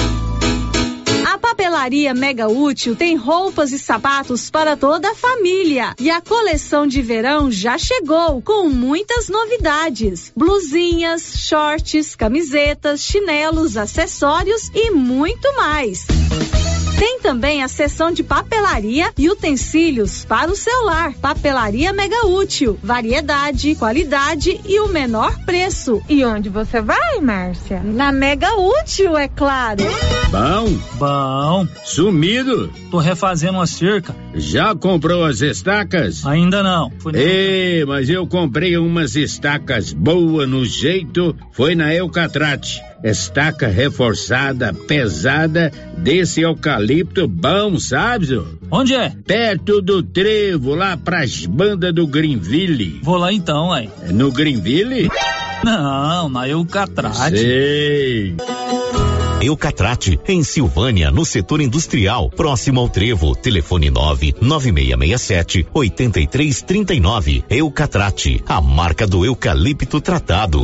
Speaker 16: Papelaria Mega Útil tem roupas e sapatos para toda a família. E a coleção de verão já chegou com muitas novidades: blusinhas, shorts, camisetas, chinelos, acessórios e muito mais. Tem também a seção de papelaria e utensílios para o celular. Papelaria Mega Útil. Variedade, qualidade e o menor preço.
Speaker 13: E onde você vai, Márcia?
Speaker 16: Na Mega Útil, é claro.
Speaker 17: Bom.
Speaker 8: Bom.
Speaker 17: Sumido.
Speaker 8: Tô refazendo a cerca.
Speaker 17: Já comprou as estacas?
Speaker 8: Ainda não.
Speaker 17: Ei, mas eu comprei umas estacas boas no jeito. Foi na Eucatrate estaca reforçada, pesada, desse eucalipto bom, sabe, senhor?
Speaker 8: Onde é?
Speaker 17: Perto do trevo, lá pras bandas do Greenville.
Speaker 8: Vou lá então, aí.
Speaker 17: É no Greenville?
Speaker 8: Não, na Eucatrate.
Speaker 17: Sei.
Speaker 18: Eucatrate, em Silvânia, no setor industrial, próximo ao Trevo. Telefone 9 9667 8339. Eucatrate, a marca do eucalipto tratado.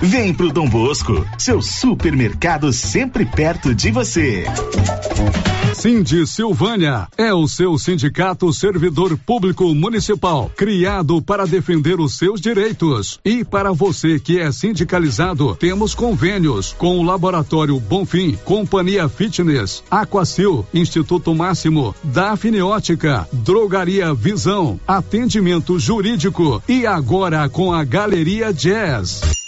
Speaker 1: Vem pro Dom Bosco, seu supermercado sempre perto de você.
Speaker 10: Cindy Silvânia é o seu sindicato servidor público municipal, criado para defender os seus direitos. E para você que é sindicalizado, temos convênios com o Laboratório Bonfim, Companhia Fitness, Aquacil, Instituto Máximo, Dafne Ótica, Drogaria Visão, Atendimento Jurídico e agora com a Galeria Jazz.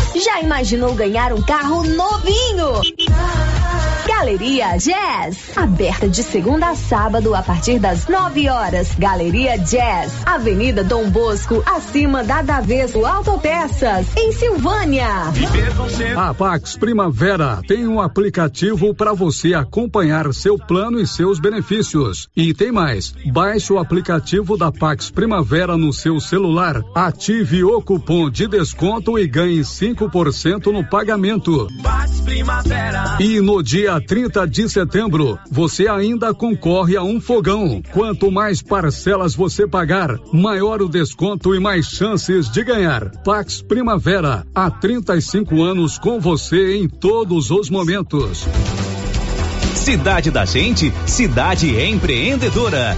Speaker 4: Já imaginou ganhar um carro novinho? Galeria Jazz, aberta de segunda a sábado a partir das 9 horas. Galeria Jazz, Avenida Dom Bosco, acima da Daveso Autopeças, em Silvânia.
Speaker 10: A Pax Primavera tem um aplicativo para você acompanhar seu plano e seus benefícios. E tem mais, baixe o aplicativo da Pax Primavera no seu celular, ative o cupom de desconto e ganhe 5% no pagamento. E no dia 30 de setembro, você ainda concorre a um fogão. Quanto mais parcelas você pagar, maior o desconto e mais chances de ganhar. Pax Primavera, há 35 anos com você em todos os momentos.
Speaker 11: Cidade da Gente, cidade empreendedora.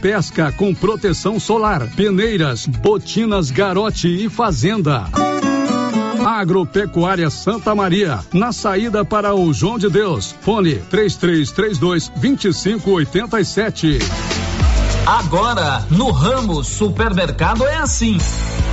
Speaker 10: pesca com proteção solar, peneiras, botinas Garote e Fazenda. Agropecuária Santa Maria, na saída para o João de Deus. Fone 3332 2587.
Speaker 8: Agora, no ramo supermercado é assim.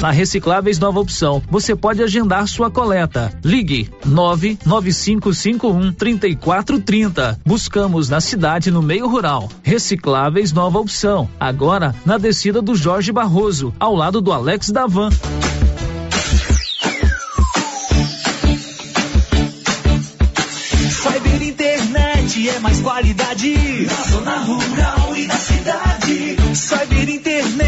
Speaker 8: Na Recicláveis Nova Opção, você pode agendar sua coleta. Ligue 99551 3430. Buscamos na cidade no meio rural. Recicláveis Nova Opção. Agora na descida do Jorge Barroso, ao lado do Alex Davan.
Speaker 3: Cyber internet é mais qualidade na zona rural e na cidade. Cyber internet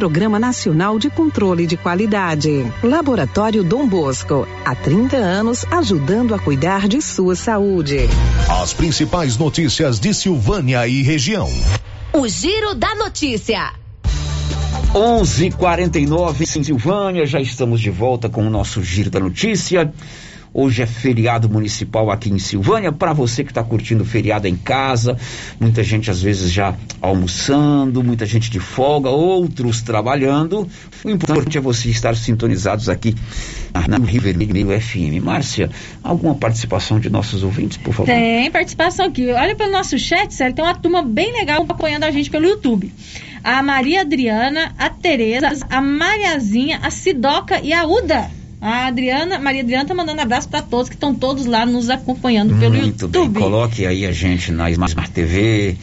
Speaker 19: Programa Nacional de Controle de Qualidade. Laboratório Dom Bosco, há 30 anos ajudando a cuidar de sua saúde.
Speaker 20: As principais notícias de Silvânia e região.
Speaker 4: O Giro da Notícia.
Speaker 5: 11:49 em Silvânia, já estamos de volta com o nosso Giro da Notícia. Hoje é feriado municipal aqui em Silvânia. Para você que está curtindo o feriado em casa, muita gente às vezes já almoçando, muita gente de folga, outros trabalhando. O importante é você estar sintonizados aqui na Rio Vermelho FM. Márcia, alguma participação de nossos ouvintes, por favor?
Speaker 13: Tem participação aqui. Olha pelo nosso chat, sério, tem uma turma bem legal apoiando a gente pelo YouTube. A Maria Adriana, a Tereza, a Mariazinha, a Sidoca e a Uda. A Adriana, Maria Adriana tá mandando abraço para todos que estão todos lá nos acompanhando pelo
Speaker 5: Muito
Speaker 13: YouTube.
Speaker 5: bem, coloque aí a gente na Smart TV,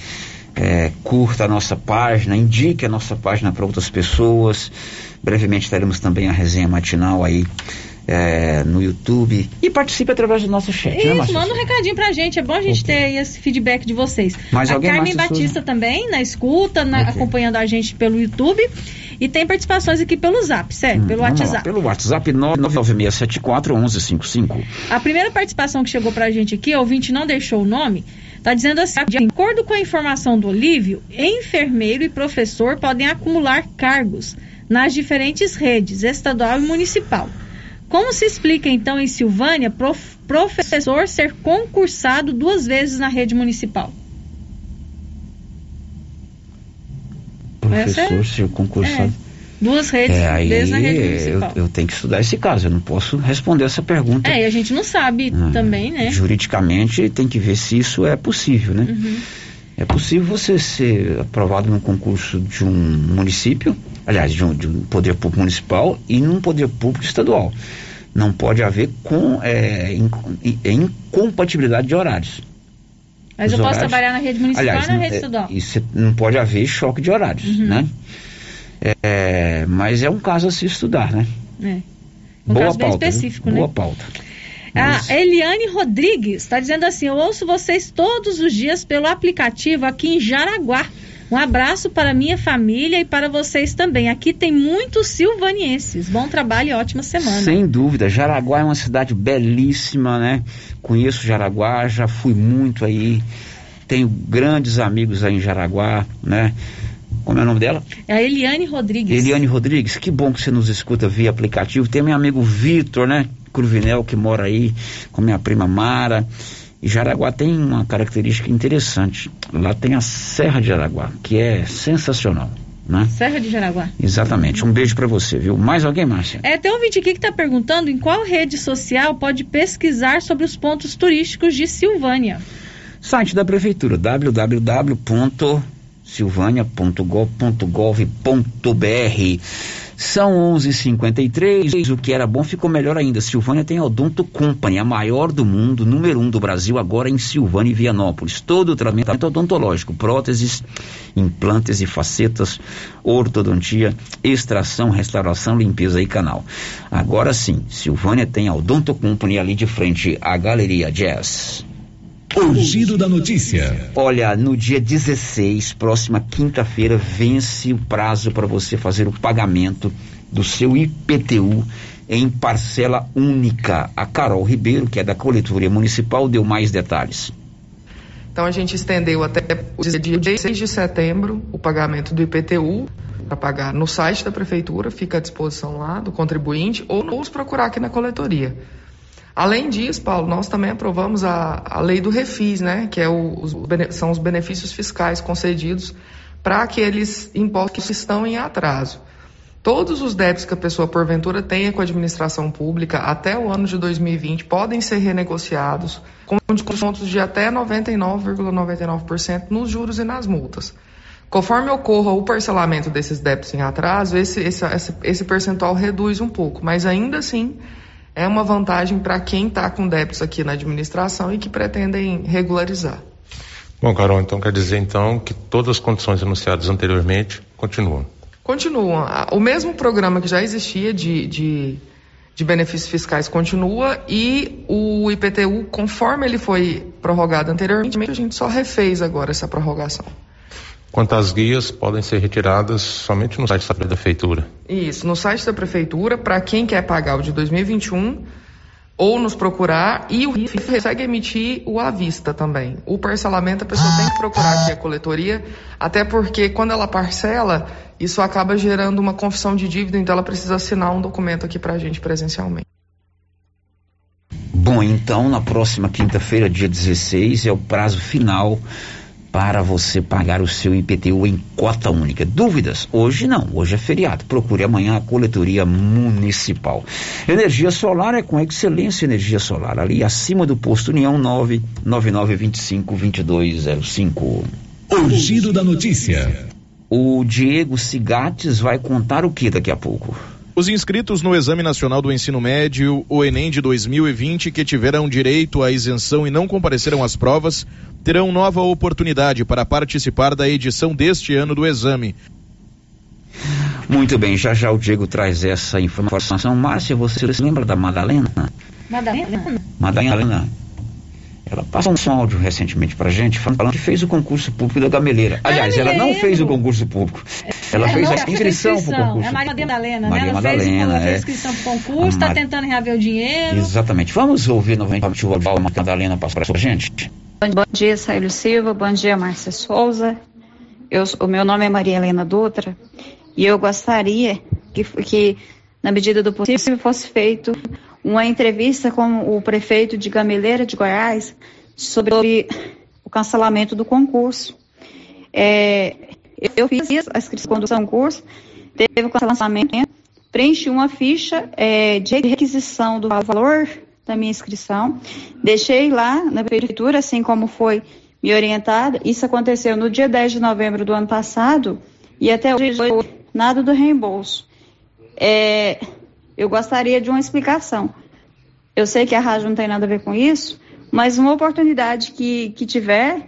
Speaker 5: é, curta a nossa página, indique a nossa página para outras pessoas. Brevemente teremos também a resenha matinal aí é, no YouTube e participe através do nosso chat, né,
Speaker 13: Isso,
Speaker 5: Márcia?
Speaker 13: manda um recadinho pra gente. É bom a gente ter aí esse feedback de vocês. A Carmen Batista também, na escuta, na-
Speaker 5: Ok.
Speaker 13: acompanhando a gente pelo YouTube. E tem participações aqui pelo Zap, sério, pelo
Speaker 5: Hum, lá,
Speaker 13: WhatsApp.
Speaker 5: pelo WhatsApp 996741155.
Speaker 13: A primeira participação que chegou pra gente aqui, o ouvinte não deixou o nome, tá dizendo assim: de acordo com a informação do Olívio, enfermeiro e professor podem acumular cargos nas diferentes redes, estadual e municipal. Como se explica então em Silvânia prof- professor ser concursado duas vezes na rede municipal? Essa é-
Speaker 5: Professor, ser concursado.
Speaker 13: Duas redes,
Speaker 5: É, aí
Speaker 13: vezes na rede
Speaker 5: eu,
Speaker 13: municipal.
Speaker 5: eu tenho que estudar esse caso, eu não posso responder essa pergunta.
Speaker 13: É, e a gente não sabe
Speaker 5: Ah,
Speaker 13: também, né?
Speaker 5: Juridicamente tem que ver se isso é possível, né?
Speaker 13: Uhum.
Speaker 5: É possível você ser aprovado num concurso de um município, aliás, de um, de um poder público municipal e num poder público estadual. Não pode haver com, é, é incompatibilidade de horários.
Speaker 13: Mas eu posso
Speaker 5: horários-
Speaker 13: trabalhar na rede municipal
Speaker 5: Aliás,
Speaker 13: ou na rede
Speaker 5: é,
Speaker 13: estadual?
Speaker 5: Isso não pode haver choque de horários,
Speaker 13: Uhum.
Speaker 5: né? É, mas é um caso a se estudar, né?
Speaker 13: É. Um
Speaker 5: Boa
Speaker 13: caso bem
Speaker 5: pauta. viu?
Speaker 13: específico,
Speaker 5: Boa
Speaker 13: né?
Speaker 5: pauta.
Speaker 13: A Eliane Rodrigues está dizendo assim: Eu ouço vocês todos os dias pelo aplicativo aqui em Jaraguá. Um abraço para minha família e para vocês também. Aqui tem muitos silvanienses. Bom trabalho e ótima semana.
Speaker 5: Sem dúvida, Jaraguá é uma cidade belíssima, né? Conheço Jaraguá, já fui muito aí. Tenho grandes amigos aí em Jaraguá, né? Como é o nome dela?
Speaker 13: É a Eliane Rodrigues.
Speaker 5: Eliane Rodrigues, que bom que você nos escuta via aplicativo. Tem meu amigo Vitor, né? Cruvinel, que mora aí com minha prima Mara. E Jaraguá tem uma característica interessante. Lá tem a Serra de Jaraguá, que é sensacional, né?
Speaker 13: Serra de Jaraguá.
Speaker 5: Exatamente. Um beijo pra você, viu? Mais alguém, Márcia?
Speaker 13: É, tem um vídeo aqui que está perguntando em qual rede social pode pesquisar sobre os pontos turísticos de Silvânia.
Speaker 5: Site da Prefeitura, www.silvânia.gov.gov.br. São 11:53. O que era bom ficou melhor ainda. Silvânia tem a Odonto Company, a maior do mundo, número um do Brasil, agora em Silvânia e Vianópolis. Todo o tratamento odontológico, próteses, implantes e facetas, ortodontia, extração, restauração, limpeza e canal. Agora sim, Silvânia tem a Odonto Company ali de frente à Galeria Jazz.
Speaker 11: O giro da notícia.
Speaker 5: Olha, no dia 16, próxima quinta-feira, vence o prazo para você fazer o pagamento do seu IPTU em parcela única. A Carol Ribeiro, que é da Coletoria Municipal, deu mais detalhes.
Speaker 21: Então a gente estendeu até o dia 16 de setembro o pagamento do IPTU para pagar no site da prefeitura, fica à disposição lá do contribuinte ou nos procurar aqui na coletoria. Além disso, Paulo, nós também aprovamos a, a lei do refis, né, que é o, os, são os benefícios fiscais concedidos para aqueles impostos que estão em atraso. Todos os débitos que a pessoa porventura tenha com a administração pública até o ano de 2020 podem ser renegociados com descontos de até 99,99% nos juros e nas multas. Conforme ocorra o parcelamento desses débitos em atraso, esse, esse, esse, esse percentual reduz um pouco, mas ainda assim é uma vantagem para quem está com débitos aqui na administração e que pretendem regularizar.
Speaker 22: Bom, Carol, então quer dizer então que todas as condições anunciadas anteriormente continuam.
Speaker 21: Continuam. O mesmo programa que já existia de, de, de benefícios fiscais continua e o IPTU, conforme ele foi prorrogado anteriormente, a gente só refez agora essa prorrogação.
Speaker 22: Quanto às guias, podem ser retiradas somente no site da prefeitura.
Speaker 21: Isso, no site da prefeitura, para quem quer pagar o de 2021, ou nos procurar, e o RIF consegue emitir o à vista também. O parcelamento, a pessoa tem que procurar aqui a coletoria, até porque quando ela parcela, isso acaba gerando uma confissão de dívida, então ela precisa assinar um documento aqui para a gente presencialmente.
Speaker 5: Bom, então na próxima quinta-feira, dia 16, é o prazo final para você pagar o seu IPTU em cota única. Dúvidas? Hoje não, hoje é feriado. Procure amanhã a coletoria municipal. Energia solar é com excelência energia solar, ali acima do posto União 99925 2205.
Speaker 11: O giro da notícia.
Speaker 5: O Diego Cigates vai contar o que daqui a pouco?
Speaker 23: Os inscritos no Exame Nacional do Ensino Médio, o Enem de 2020, que tiveram direito à isenção e não compareceram às provas, terão nova oportunidade para participar da edição deste ano do exame.
Speaker 5: Muito bem, já já o Diego traz essa informação. Márcia, você se lembra da Madalena?
Speaker 13: Madalena?
Speaker 5: Madalena. Ela passou um áudio recentemente pra gente falando que fez o concurso público da Gameleira. Aliás, ela não fez o concurso público. Ela fez a inscrição para o concurso.
Speaker 13: É Maria Madalena,
Speaker 5: Maria
Speaker 13: né? Ela
Speaker 5: Madalena,
Speaker 13: fez,
Speaker 5: é.
Speaker 13: fez inscrição para o concurso, está
Speaker 5: Mar-
Speaker 13: tentando reaver o dinheiro.
Speaker 5: Exatamente. Vamos ouvir novamente o áudio que a Madalena passou pra gente?
Speaker 24: Bom, bom dia, Saílio Silva. Bom dia, Márcia Souza. Eu, o meu nome é Maria Helena Dutra e eu gostaria que, que, na medida do possível, fosse feito uma entrevista com o prefeito de Gameleira de Goiás sobre o cancelamento do concurso. É, eu fiz a inscrição do concurso, teve o cancelamento, preenchi uma ficha é, de requisição do valor da minha inscrição, deixei lá na prefeitura, assim como foi me orientada. Isso aconteceu no dia 10 de novembro do ano passado e até hoje nada do reembolso. É, eu gostaria de uma explicação. Eu sei que a rádio não tem nada a ver com isso, mas uma oportunidade que, que tiver,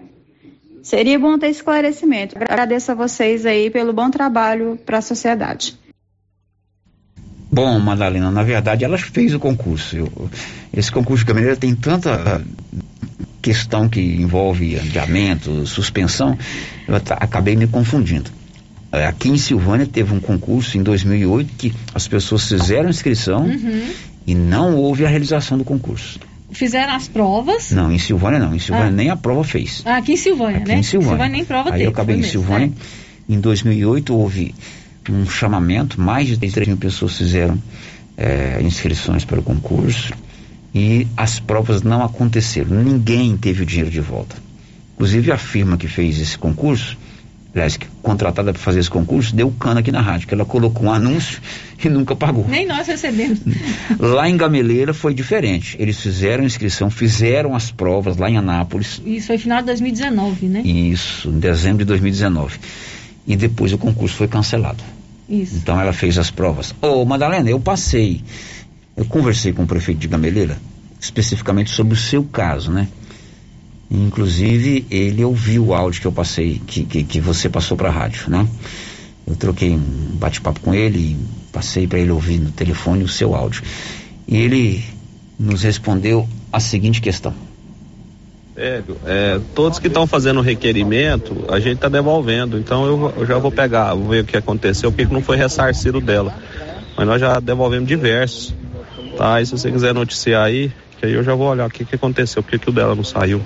Speaker 24: seria bom ter esclarecimento. Agradeço a vocês aí pelo bom trabalho para a sociedade.
Speaker 5: Bom, Madalena, na verdade ela fez o concurso. Eu- esse concurso de Gameleira tem tanta ah, questão que envolve adiamento, suspensão, eu acabei me confundindo. Eh, Aqui em Silvânia teve um concurso em 2008 que as pessoas fizeram inscrição
Speaker 13: Uhum.
Speaker 5: e não houve a realização do concurso.
Speaker 13: Fizeram as provas.
Speaker 5: Não, em Silvânia não. Em Silvânia
Speaker 13: Ah.
Speaker 5: nem a prova fez.
Speaker 13: Ah, aqui em Silvânia,
Speaker 5: Aqui
Speaker 13: né?
Speaker 5: em Silvânia.
Speaker 13: nem prova
Speaker 5: Aí
Speaker 13: teve.
Speaker 5: eu acabei em
Speaker 13: mesmo,
Speaker 5: Silvânia.
Speaker 13: né?
Speaker 5: Em 2008 houve um chamamento, mais de 3 mil pessoas fizeram eh, inscrições para o concurso e as provas não aconteceram. Ninguém teve o dinheiro de volta. Inclusive a firma que fez esse concurso, aliás, contratada para fazer esse concurso, deu cana aqui na rádio, que ela colocou um anúncio <laughs> e nunca pagou.
Speaker 13: Nem nós recebemos. <laughs>
Speaker 5: Lá em Gameleira foi diferente. Eles fizeram inscrição, fizeram as provas lá em Anápolis,
Speaker 13: Isso foi final de 2019, né?
Speaker 5: isso, em dezembro de 2019. E depois o concurso foi cancelado.
Speaker 13: Isso.
Speaker 5: Então ela fez as provas. Ô, Madalena, eu passei. Eu conversei com o prefeito de Gameleira, especificamente sobre o seu caso, né? Inclusive, ele ouviu o áudio que eu passei, que, que, que você passou para a rádio, né? Eu troquei um bate-papo com ele passei para ele ouvir no telefone o seu áudio. E ele nos respondeu a seguinte questão.
Speaker 25: Hélio, é, todos que estão fazendo o requerimento, a gente está devolvendo. Então eu, eu já vou pegar, vou ver o que aconteceu, porque que não foi ressarcido dela. Mas nós já devolvemos diversos. Tá? E se você quiser noticiar aí, que aí eu já vou olhar o que, que aconteceu, por que que o dela não saiu.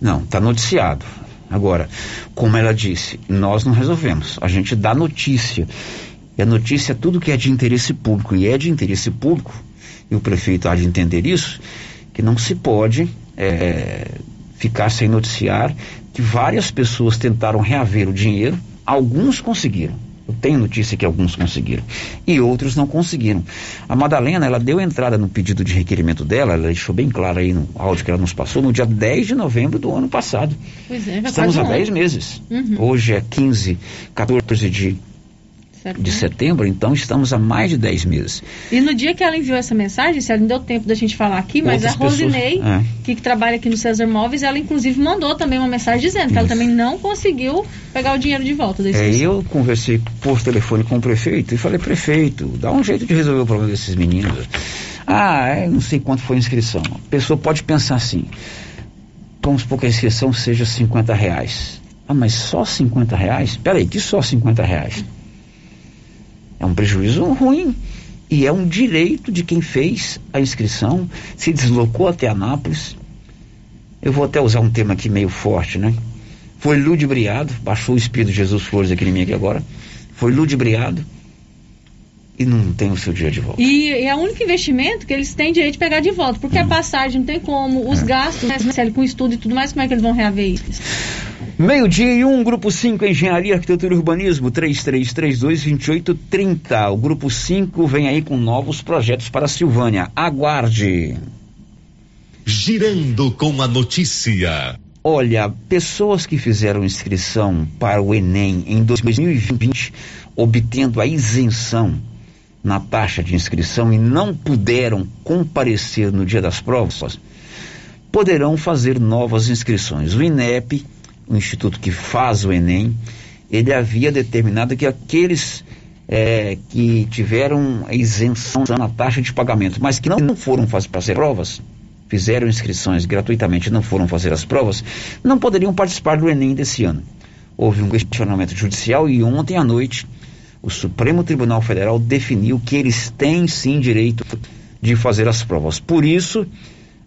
Speaker 5: Não, está noticiado. Agora, como ela disse, nós não resolvemos. A gente dá notícia. E a notícia é tudo que é de interesse público. E é de interesse público, e o prefeito há de entender isso, que não se pode é, ficar sem noticiar que várias pessoas tentaram reaver o dinheiro, alguns conseguiram. Eu tenho notícia que alguns conseguiram e outros não conseguiram. A Madalena, ela deu entrada no pedido de requerimento dela, ela deixou bem claro aí no áudio que ela nos passou, no dia 10 de novembro do ano passado.
Speaker 13: Pois é, já
Speaker 5: Estamos há
Speaker 13: um
Speaker 5: 10
Speaker 13: ano.
Speaker 5: meses.
Speaker 13: Uhum.
Speaker 5: Hoje é 15, 14 de, de setembro, então estamos há mais de 10 meses.
Speaker 13: E no dia que ela enviou essa mensagem, se ela não deu tempo da gente falar aqui, mas
Speaker 5: Outras
Speaker 13: a Rosinei,
Speaker 5: pessoas- é.
Speaker 13: que, que trabalha aqui no César Móveis, ela inclusive mandou também uma mensagem dizendo que ela também não conseguiu pegar o dinheiro de volta da
Speaker 5: É, eu conversei por telefone com o prefeito e falei, prefeito, dá um jeito de resolver o problema desses meninos. Ah, é, não sei quanto foi a inscrição. A pessoa pode pensar assim, vamos supor que a inscrição seja 50 reais. Ah, mas só 50 reais? Peraí, que só 50 reais? É um prejuízo ruim. E é um direito de quem fez a inscrição, se deslocou até Anápolis. Eu vou até usar um termo aqui meio forte, né? Foi ludibriado, baixou o Espírito de Jesus Flores aqui em mim aqui agora. Foi ludibriado e não tem o seu dia de volta.
Speaker 13: E é o único investimento que eles têm direito de pegar de volta, porque a passagem não tem como, os gastos né, com estudo e tudo mais, como é que eles vão reaver isso?
Speaker 5: Meio-dia e um, Grupo 5, Engenharia, Arquitetura e Urbanismo, 3332-2830. O Grupo 5 vem aí com novos projetos para a Silvânia. Aguarde.
Speaker 1: Girando com a notícia.
Speaker 5: Olha, pessoas que fizeram inscrição para o Enem em 2020, obtendo a isenção na taxa de inscrição e não puderam comparecer no dia das provas, poderão fazer novas inscrições. O INEP, o instituto que faz o Enem, ele havia determinado que aqueles é, que tiveram isenção na taxa de pagamento, mas que não foram fazer provas, fizeram inscrições gratuitamente não foram fazer as provas, não poderiam participar do Enem desse ano. Houve um questionamento judicial e ontem à noite o Supremo Tribunal Federal definiu que eles têm sim direito de fazer as provas. Por isso,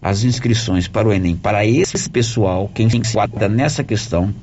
Speaker 5: as inscrições para o Enem, para esse pessoal, quem se enquadra nessa questão,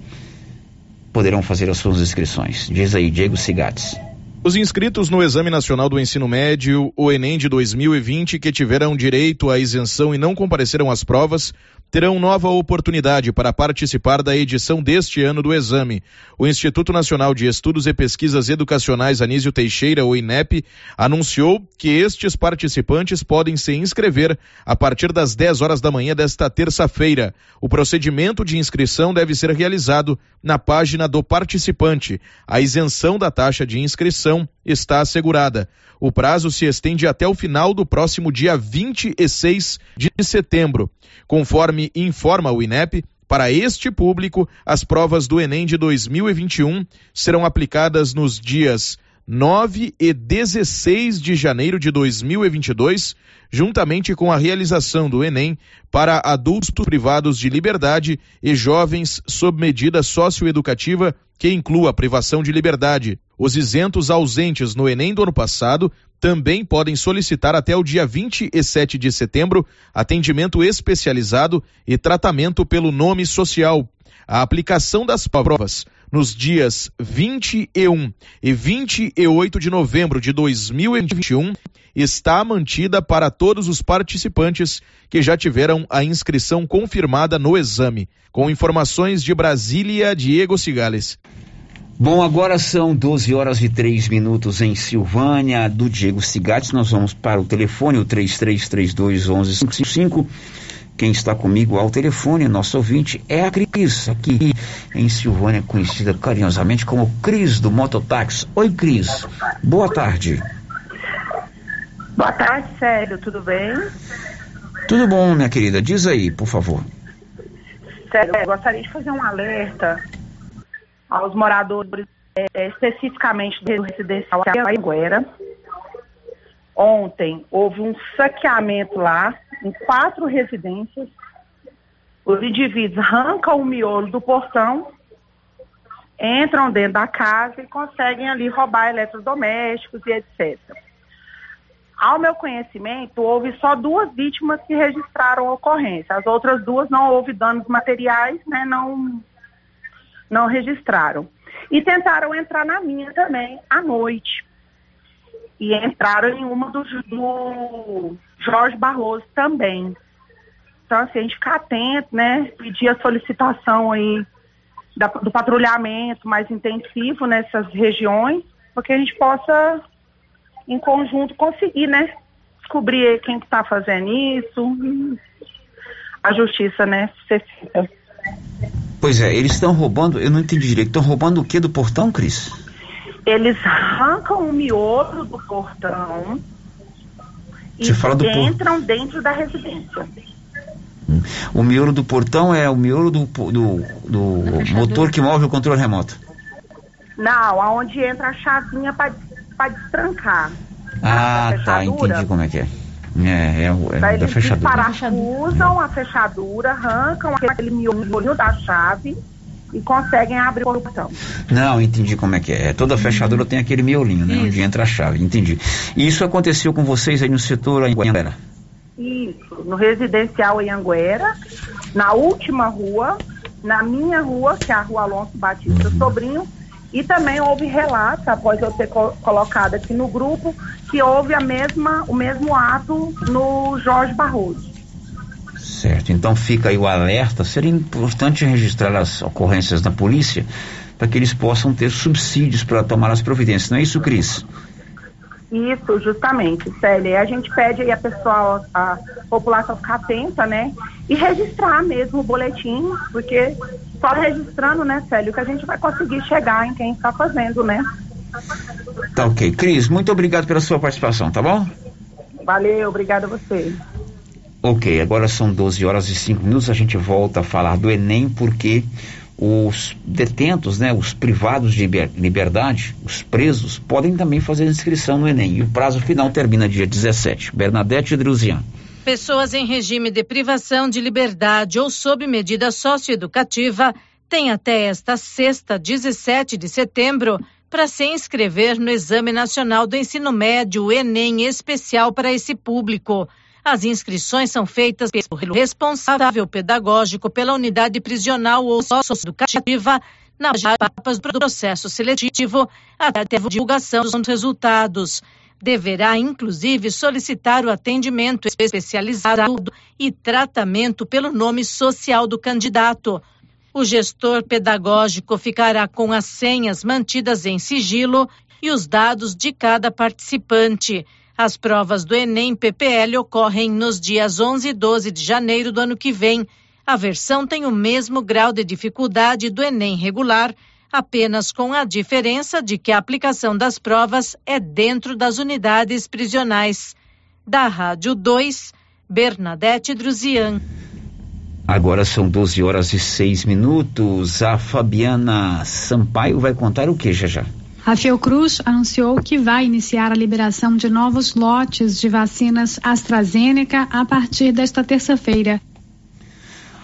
Speaker 5: poderão fazer as suas inscrições. Diz aí, Diego Cigates.
Speaker 23: Os inscritos no Exame Nacional do Ensino Médio, o Enem de 2020, que tiveram direito à isenção e não compareceram às provas, terão nova oportunidade para participar da edição deste ano do exame. O Instituto Nacional de Estudos e Pesquisas Educacionais Anísio Teixeira, o INEP, anunciou que estes participantes podem se inscrever a partir das 10 horas da manhã desta terça-feira. O procedimento de inscrição deve ser realizado na página do participante. A isenção da taxa de inscrição está assegurada. O prazo se estende até o final do próximo dia 26 de setembro. Conforme informa o INEP, para este público, as provas do Enem de 2021 serão aplicadas nos dias 9 e 16 de janeiro de 2022, juntamente com a realização do Enem para adultos privados de liberdade e jovens sob medida socioeducativa que inclua a privação de liberdade. Os isentos ausentes no Enem do ano passado também podem solicitar até o dia 27 de setembro atendimento especializado e tratamento pelo nome social. A aplicação das provas nos dias 21 e 28 de novembro de 2021 está mantida para todos os participantes que já tiveram a inscrição confirmada no exame. Com informações de Brasília, Diego Cigales.
Speaker 5: Bom, agora são 12 horas e 3 minutos em Silvânia, do Diego Cigates. Nós vamos para o telefone, o 3332 1155. Quem está comigo ao telefone, nosso ouvinte, é a Cris, aqui em Silvânia, conhecida carinhosamente como Cris do Mototáxi. Oi, Cris. Boa tarde.
Speaker 26: Boa tarde, Célio. Tudo bem?
Speaker 5: Tudo bom, minha querida. Diz aí, por favor.
Speaker 26: Célio, eu gostaria de fazer um alerta aos moradores, é, especificamente do residencial Anguera. Ontem houve um saqueamento lá, em quatro residências. Os indivíduos arrancam o miolo do portão, entram dentro da casa e conseguem ali roubar eletrodomésticos e etc. Ao meu conhecimento, houve só duas vítimas que registraram a ocorrência. As outras duas não houve danos materiais, né, não não registraram. E tentaram entrar na minha também à noite. E entraram em uma do, do Jorge Barroso também. Então, assim, a gente ficar atento, né? Pedir a solicitação aí da, do patrulhamento mais intensivo nessas regiões, para que a gente possa, em conjunto, conseguir, né? Descobrir quem está fazendo isso. A justiça, né? Ser feita.
Speaker 5: Pois é, eles estão roubando, eu não entendi direito, estão roubando o que do portão, Cris?
Speaker 26: Eles arrancam o miolo do portão
Speaker 5: Você
Speaker 26: e
Speaker 5: fala do por-
Speaker 26: entram dentro da residência.
Speaker 5: O miolo do portão é o miolo do, do, do motor que move o controle remoto.
Speaker 26: Não, aonde entra a chavinha para destrancar.
Speaker 5: Ah, tá, entendi como é que é. É, é, é da
Speaker 26: eles
Speaker 5: fechadura.
Speaker 26: desparafusam a fechadura, arrancam aquele miolo da chave e conseguem abrir o portão.
Speaker 5: Não, entendi como é que é. Toda fechadura tem aquele miolinho, né? Onde entra a chave, entendi. E isso aconteceu com vocês aí no setor Anguera?
Speaker 26: Isso, no residencial em Anguera, na última rua, na minha rua, que é a rua Alonso Batista Sobrinho, E também houve relatos, após eu ter co colocado aqui no grupo, que houve a mesma, o mesmo ato no Jorge Barroso.
Speaker 5: Certo, então fica aí o alerta. Seria importante registrar as ocorrências da polícia para que eles possam ter subsídios para tomar as providências. Não é isso, Cris?
Speaker 26: Isso, justamente, Célia. E a gente pede aí a pessoa, a população ficar atenta, né? E registrar mesmo o boletim, porque só registrando, né, Célio, que a gente vai conseguir chegar em quem está fazendo, né?
Speaker 5: Tá ok. Cris, muito obrigado pela sua participação, tá bom?
Speaker 26: Valeu, obrigada a você.
Speaker 5: Ok, agora são 12 horas e 5 minutos, a gente volta a falar do Enem porque os detentos, né, os privados de liberdade, os presos, podem também fazer inscrição no Enem. E o prazo final termina dia 17. Bernadette Druzian.
Speaker 27: Pessoas em regime de privação de liberdade ou sob medida socioeducativa têm até esta sexta, 17 de setembro, para se inscrever no Exame Nacional do Ensino Médio, Enem, especial para esse público. As inscrições são feitas pelo responsável pedagógico pela unidade prisional ou socioeducativa nas etapas do processo seletivo até a divulgação dos resultados. Deverá, inclusive, solicitar o atendimento especializado e tratamento pelo nome social do candidato. O gestor pedagógico ficará com as senhas mantidas em sigilo e os dados de cada participante. As provas do Enem PPL ocorrem nos dias 11 e 12 de janeiro do ano que vem. A versão tem o mesmo grau de dificuldade do Enem regular, apenas com a diferença de que a aplicação das provas é dentro das unidades prisionais. Da Rádio 2, Bernadette Druzian.
Speaker 5: Agora são 12 horas e 6 minutos. A Fabiana Sampaio vai contar o que, já já?
Speaker 28: A Fiocruz anunciou que vai iniciar a liberação de novos lotes de vacinas AstraZeneca a partir desta terça-feira.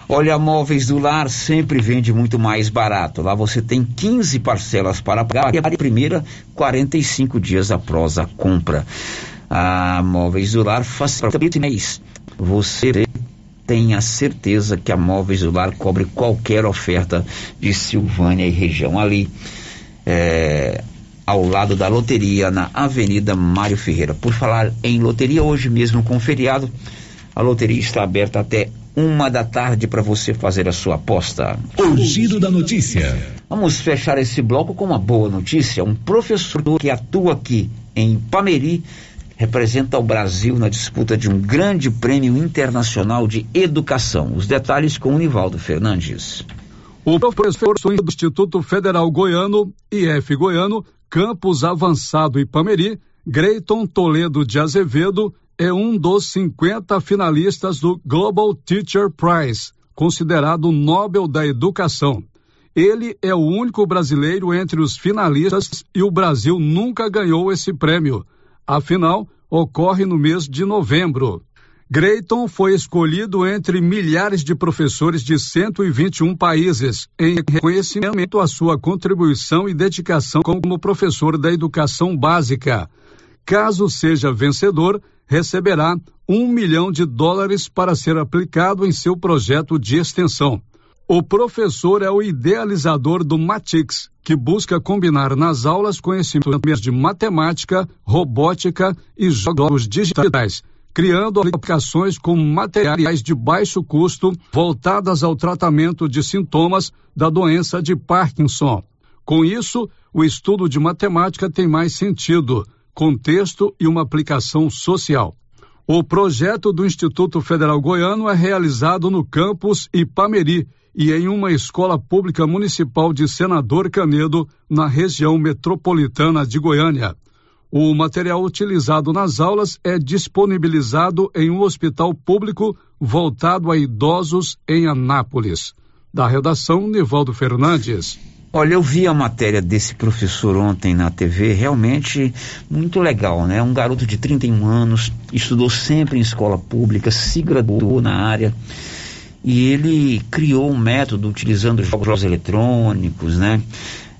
Speaker 5: Olha, Móveis do Lar sempre vende muito mais barato. Lá você tem 15 parcelas para pagar e a primeira 45 dias após a compra. A Móveis do Lar facilita mês. Você tem a certeza que a Móveis do Lar cobre qualquer oferta de Silvânia e região ali é, ao lado da loteria na Avenida Mário Ferreira. Por falar em loteria, hoje mesmo com feriado, a loteria está aberta até uma da tarde para você fazer a sua aposta.
Speaker 11: O giro da notícia.
Speaker 5: Vamos fechar esse bloco com uma boa notícia. Um professor que atua aqui em Pameri representa o Brasil na disputa de um grande prêmio internacional de educação. Os detalhes com o Nivaldo Fernandes.
Speaker 10: O professor do Instituto Federal Goiano, IF Goiano, Campus Avançado Ipameri, Greiton Toledo de Azevedo, é um dos 50 finalistas do Global Teacher Prize, considerado Nobel da Educação. Ele é o único brasileiro entre os finalistas e o Brasil nunca ganhou esse prêmio. Afinal, ocorre no mês de novembro. Greiton foi escolhido entre milhares de professores de 121 países em reconhecimento à sua contribuição e dedicação como professor da educação básica. Caso seja vencedor, receberá um milhão de dólares para ser aplicado em seu projeto de extensão. O professor é o idealizador do Matix, que busca combinar nas aulas conhecimentos de matemática, robótica e jogos digitais criando aplicações com materiais de baixo custo voltadas ao tratamento de sintomas da doença de Parkinson. Com isso, o estudo de matemática tem mais sentido, contexto e uma aplicação social. O projeto do Instituto Federal Goiano é realizado no campus Ipameri e em uma escola pública municipal de Senador Canedo, na região metropolitana de Goiânia. O material utilizado nas aulas é disponibilizado em um hospital público voltado a idosos em Anápolis. Da redação, Nivaldo Fernandes.
Speaker 5: Olha, eu vi a matéria desse professor ontem na TV, realmente muito legal, né? Um garoto de 31 anos, estudou sempre em escola pública, se graduou na área e ele criou um método utilizando jogos eletrônicos, né?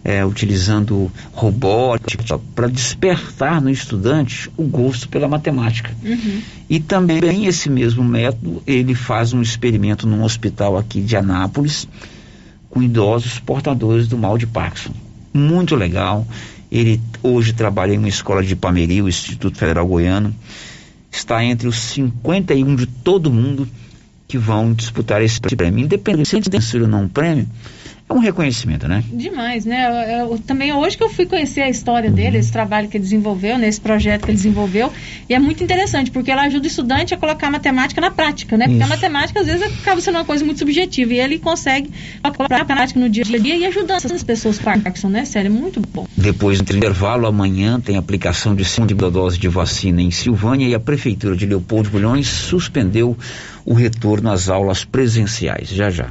Speaker 5: É, utilizando robótica para despertar no estudante o gosto pela matemática. Uhum. E também esse mesmo método ele faz um experimento num hospital aqui de Anápolis com idosos portadores do mal de Parkinson. muito legal. Ele hoje trabalha em uma escola de Pameri, o Instituto Federal Goiano. Está entre os 51 de todo mundo que vão disputar esse prêmio. Independente de vencer ou não um prêmio, é um reconhecimento, né?
Speaker 13: Demais, né? Eu, eu, também hoje que eu fui conhecer a história dele, esse trabalho que ele desenvolveu, nesse né? projeto que ele desenvolveu, e é muito interessante, porque ela ajuda o estudante a colocar a matemática na prática, né? Porque Isso. a matemática às vezes acaba sendo uma coisa muito subjetiva, e ele consegue colocar a prática no dia a dia e ajudando essas pessoas com Parkinson, né? Sério, é muito bom.
Speaker 5: Depois do intervalo, amanhã tem aplicação de segunda dose de vacina em Silvânia e a Prefeitura de Leopoldo Bulhões suspendeu o retorno às aulas presenciais. Já já.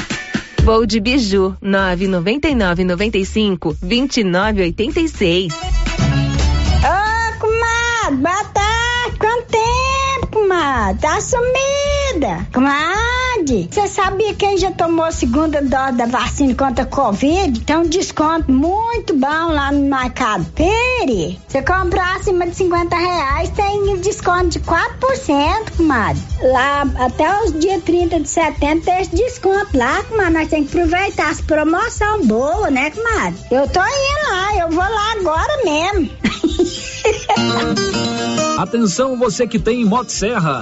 Speaker 29: Vou de Biju, 999 95 2986.
Speaker 30: Ô, comadre, boa tarde, quanto tempo, comadre? Tá sumida. Comadre, você sabia quem já tomou a segunda dose da vacina contra a Covid? Tem um desconto muito bom lá no Mercado Pere. Você comprar acima de 50 reais, tem desconto de 4%, comadre. Lá, até os dias 30 de setembro tem esse desconto lá, comadre. Nós temos que aproveitar as promoção boa, né, comadre? Eu tô indo lá, eu vou lá agora mesmo. <laughs>
Speaker 8: Atenção você que tem Motosserra.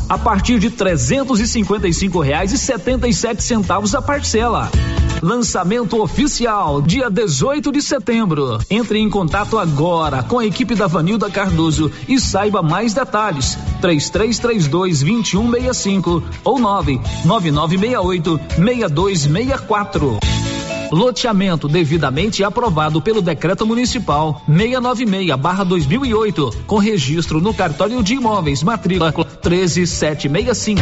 Speaker 8: a partir de trezentos e cinquenta e cinco reais e setenta e sete centavos a parcela. Lançamento oficial, dia 18 de setembro. Entre em contato agora com a equipe da Vanilda Cardoso e saiba mais detalhes. 3332 2165 ou 99968 6264. Loteamento devidamente aprovado pelo Decreto Municipal 696/2008, com registro no cartório de imóveis, matrícula 13765.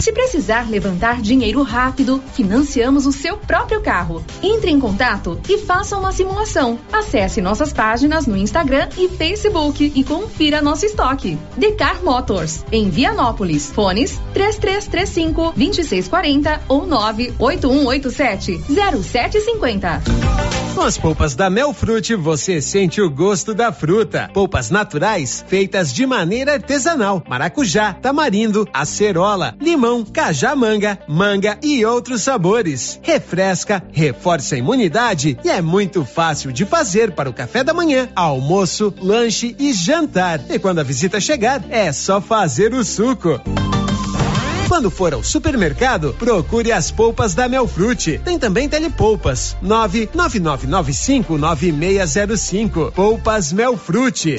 Speaker 12: Se precisar levantar dinheiro rápido, financiamos o seu próprio carro. Entre em contato e faça uma simulação. Acesse nossas páginas no Instagram e Facebook e confira nosso estoque. Decar Motors, em Vianópolis. Fones 3335 2640 ou 98187 0750.
Speaker 31: Com as polpas da Melfrute, você sente o gosto da fruta. Polpas naturais, feitas de maneira artesanal. Maracujá, tamarindo, acerola, limão, cajá-manga, manga e outros sabores. Refresca, reforça a imunidade e é muito fácil de fazer para o café da manhã, almoço, lanche e jantar. E quando a visita chegar, é só fazer o suco. Quando for ao supermercado, procure as polpas da Melfrute. Tem também telepolpas. 999959605. Polpas Melfrute.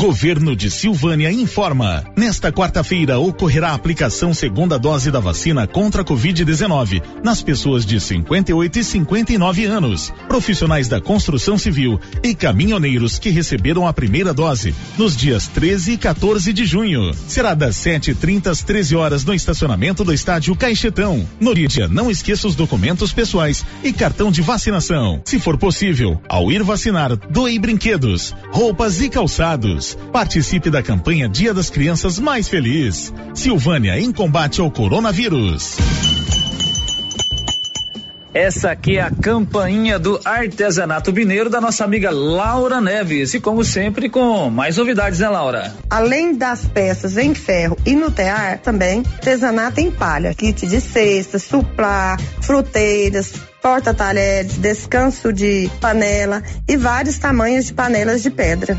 Speaker 1: Governo de Silvânia informa. Nesta quarta-feira ocorrerá a aplicação segunda dose da vacina contra a Covid-19 nas pessoas de 58 e 59 anos, profissionais da construção civil e caminhoneiros que receberam a primeira dose nos dias 13 e 14 de junho. Será das 7h30 às 13 horas no estacionamento do estádio Caixetão. No dia, não esqueça os documentos pessoais e cartão de vacinação. Se for possível, ao ir vacinar, doe brinquedos, roupas e calçados. Participe da campanha Dia das Crianças Mais Feliz. Silvânia em combate ao coronavírus.
Speaker 8: Essa aqui é a campainha do artesanato mineiro da nossa amiga Laura Neves. E como sempre, com mais novidades, né, Laura?
Speaker 32: Além das peças em ferro e no tear, também artesanato em palha, kit de cesta, suplá, fruteiras, porta-talheres, descanso de panela e vários tamanhos de panelas de pedra.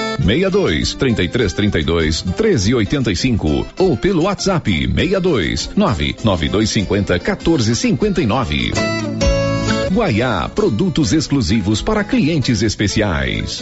Speaker 33: 62 33 32 13 85 ou pelo WhatsApp 62 99250 14 59. Guaiá, produtos exclusivos para clientes especiais.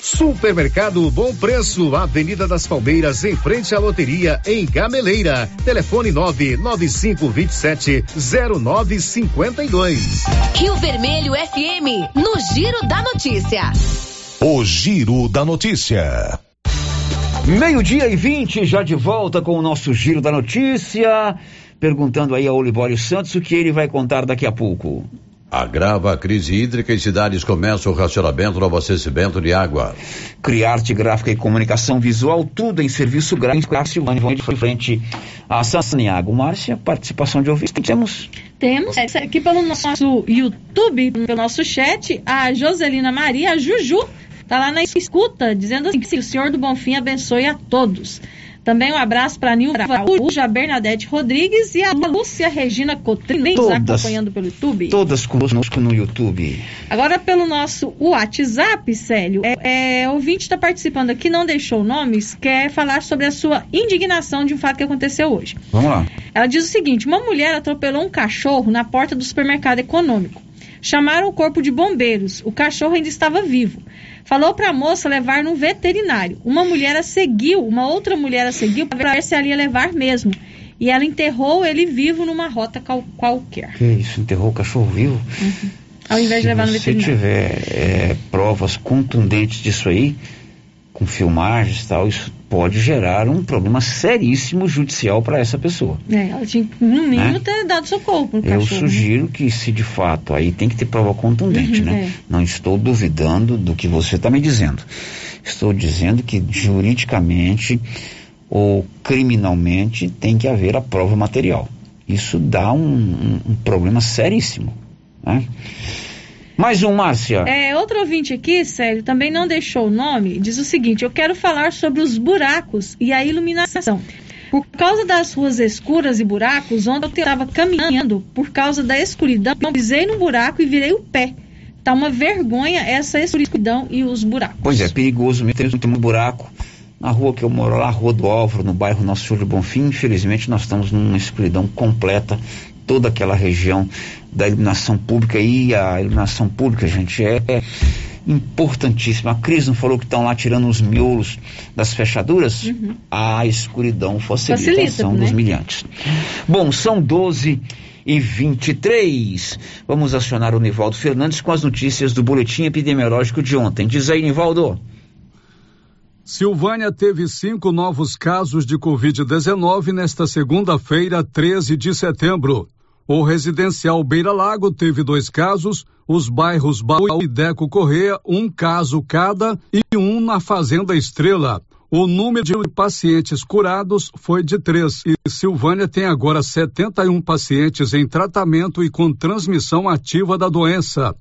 Speaker 34: Supermercado Bom Preço, Avenida das Palmeiras, em frente à loteria, em Gameleira. Telefone 99527 0952.
Speaker 35: Rio Vermelho FM, no Giro da Notícia.
Speaker 33: O Giro da Notícia.
Speaker 5: Meio-dia e 20, já de volta com o nosso Giro da Notícia. Perguntando aí ao Olivório Santos o que ele vai contar daqui a pouco.
Speaker 36: Agrava a crise hídrica e cidades começam o racionamento no abastecimento de água.
Speaker 5: Criar arte gráfica e comunicação visual, tudo em serviço gráfico. Silvânia vão de frente a Sassaniago. Márcia, participação de ouvintes. Temos?
Speaker 13: Temos aqui pelo nosso YouTube, pelo nosso chat, a Joselina Maria, a Juju, tá lá na escuta, dizendo assim, que o Senhor do Bonfim abençoe a todos. Também um abraço para a Nilva Araújo, a Bernadette Rodrigues e a Lúcia Regina Cotrim, acompanhando pelo YouTube.
Speaker 5: Todas conosco no YouTube.
Speaker 13: Agora pelo nosso WhatsApp, Célio, é, é, ouvinte está participando aqui, não deixou nomes, quer falar sobre a sua indignação de um fato que aconteceu hoje.
Speaker 5: Vamos lá.
Speaker 13: Ela diz o seguinte: uma mulher atropelou um cachorro na porta do supermercado econômico. Chamaram o corpo de bombeiros. O cachorro ainda estava vivo. Falou para a moça levar no veterinário. Uma mulher a seguiu, uma outra mulher a seguiu para ver se ela ia levar mesmo. E ela enterrou ele vivo numa rota qual, qualquer.
Speaker 5: Que isso, enterrou o cachorro vivo?
Speaker 13: Uhum. Ao invés de levar no veterinário.
Speaker 5: Se tiver é, provas contundentes disso aí, com filmagens e tal, isso pode gerar um problema seríssimo judicial para essa pessoa.
Speaker 13: É, ela tinha, no mínimo, né? ter dado socorro para o
Speaker 5: Eu
Speaker 13: cachorro.
Speaker 5: sugiro né? que, se de fato, aí tem que ter prova contundente,
Speaker 13: uhum,
Speaker 5: né?
Speaker 13: É.
Speaker 5: Não estou duvidando do que você está me dizendo. Estou dizendo que juridicamente ou criminalmente tem que haver a prova material. Isso dá um, um, um problema seríssimo. Né? Mais um, Márcia.
Speaker 13: É, outro ouvinte aqui, Sérgio, também não deixou o nome, diz o seguinte: eu quero falar sobre os buracos e a iluminação. Por causa das ruas escuras e buracos, ontem eu estava caminhando, por causa da escuridão, eu pisei no buraco e virei o pé. Tá uma vergonha essa escuridão e os buracos.
Speaker 5: Pois é, perigoso mesmo, tem um buraco. Na rua que eu moro lá, Rua do Álvaro, no bairro Nosso Senhor de Bonfim, infelizmente nós estamos numa escuridão completa, toda aquela região da iluminação pública e a iluminação pública, gente, é, importantíssima. A Cris não falou que estão lá tirando os miolos das fechaduras?
Speaker 13: Uhum.
Speaker 5: A escuridão facilita,
Speaker 13: Facilita,
Speaker 5: a ação
Speaker 13: né?
Speaker 5: dos milhantes. Bom, são 12 e 23. Vamos acionar o Nivaldo Fernandes com as notícias do boletim epidemiológico de ontem. Diz aí, Nivaldo.
Speaker 10: Silvânia teve cinco novos casos de Covid-19 nesta segunda-feira, 13 de setembro. O residencial Beira Lago teve dois casos, os bairros Baú e Deco Correia, um caso cada, e um na Fazenda Estrela. O número de pacientes curados foi de três e Silvânia tem agora 71 pacientes em tratamento e com transmissão ativa da doença.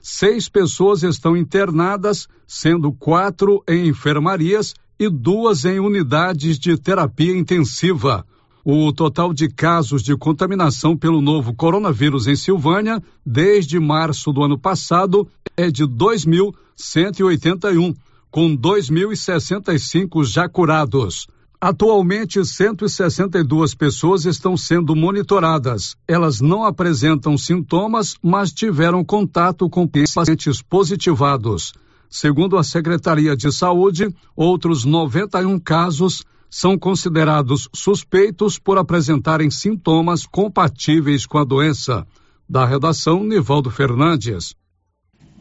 Speaker 10: Seis pessoas estão internadas, sendo quatro em enfermarias e duas em unidades de terapia intensiva. O total de casos de contaminação pelo novo coronavírus em Silvânia, desde março do ano passado, é de 2.181, com 2.065 já curados. Atualmente, 162 pessoas estão sendo monitoradas. Elas não apresentam sintomas, mas tiveram contato com pacientes positivados. Segundo a Secretaria de Saúde, outros 91 casos são considerados suspeitos por apresentarem sintomas compatíveis com a doença. Da redação, Nivaldo Fernandes.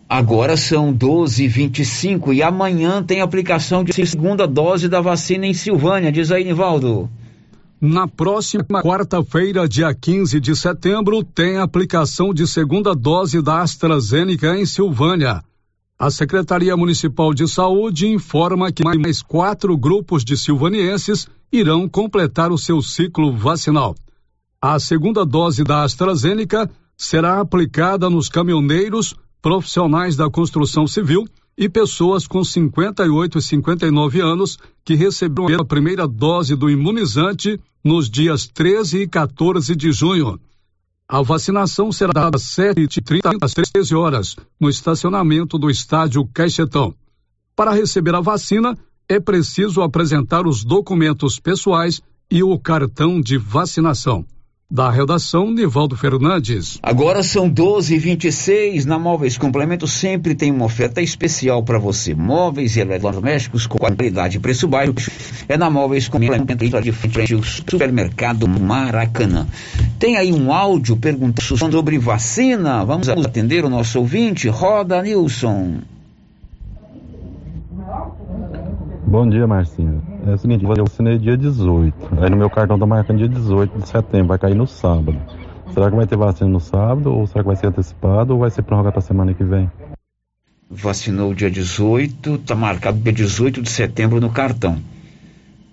Speaker 5: Agora são 12h25 e amanhã tem aplicação de segunda dose da vacina em Silvânia. Diz aí, Nivaldo.
Speaker 10: Na próxima quarta-feira, dia 15 de setembro, tem aplicação de segunda dose da AstraZeneca em Silvânia. A Secretaria Municipal de Saúde informa que mais quatro grupos de silvanienses irão completar o seu ciclo vacinal. A segunda dose da AstraZeneca será aplicada nos caminhoneiros, profissionais da construção civil e pessoas com 58 e 59 anos que receberam a primeira dose do imunizante nos dias 13 e 14 de junho. A vacinação será dada às 7h30 às 13 horas, no estacionamento do estádio Caixetão. Para receber a vacina, é preciso apresentar os documentos pessoais e o cartão de vacinação. Da redação, Nivaldo Fernandes.
Speaker 5: Agora são 12 e 26 Na Móveis Complemento sempre tem uma oferta especial para você. Móveis e eletrodomésticos com qualidade e preço baixo. É na Móveis Complemento de frente ao supermercado Maracanã. Tem aí um áudio perguntando sobre vacina. Vamos atender o nosso ouvinte. Roda, Nilson.
Speaker 37: Bom dia, Marcinho. É o seguinte, eu assinei dia 18. Aí no meu cartão tá marcando dia 18 de setembro, vai cair no sábado. Será que vai ter vacina no sábado? Ou será que vai ser antecipado? Ou vai ser prorrogado para semana que vem?
Speaker 5: Vacinou dia 18, tá marcado dia 18 de setembro no cartão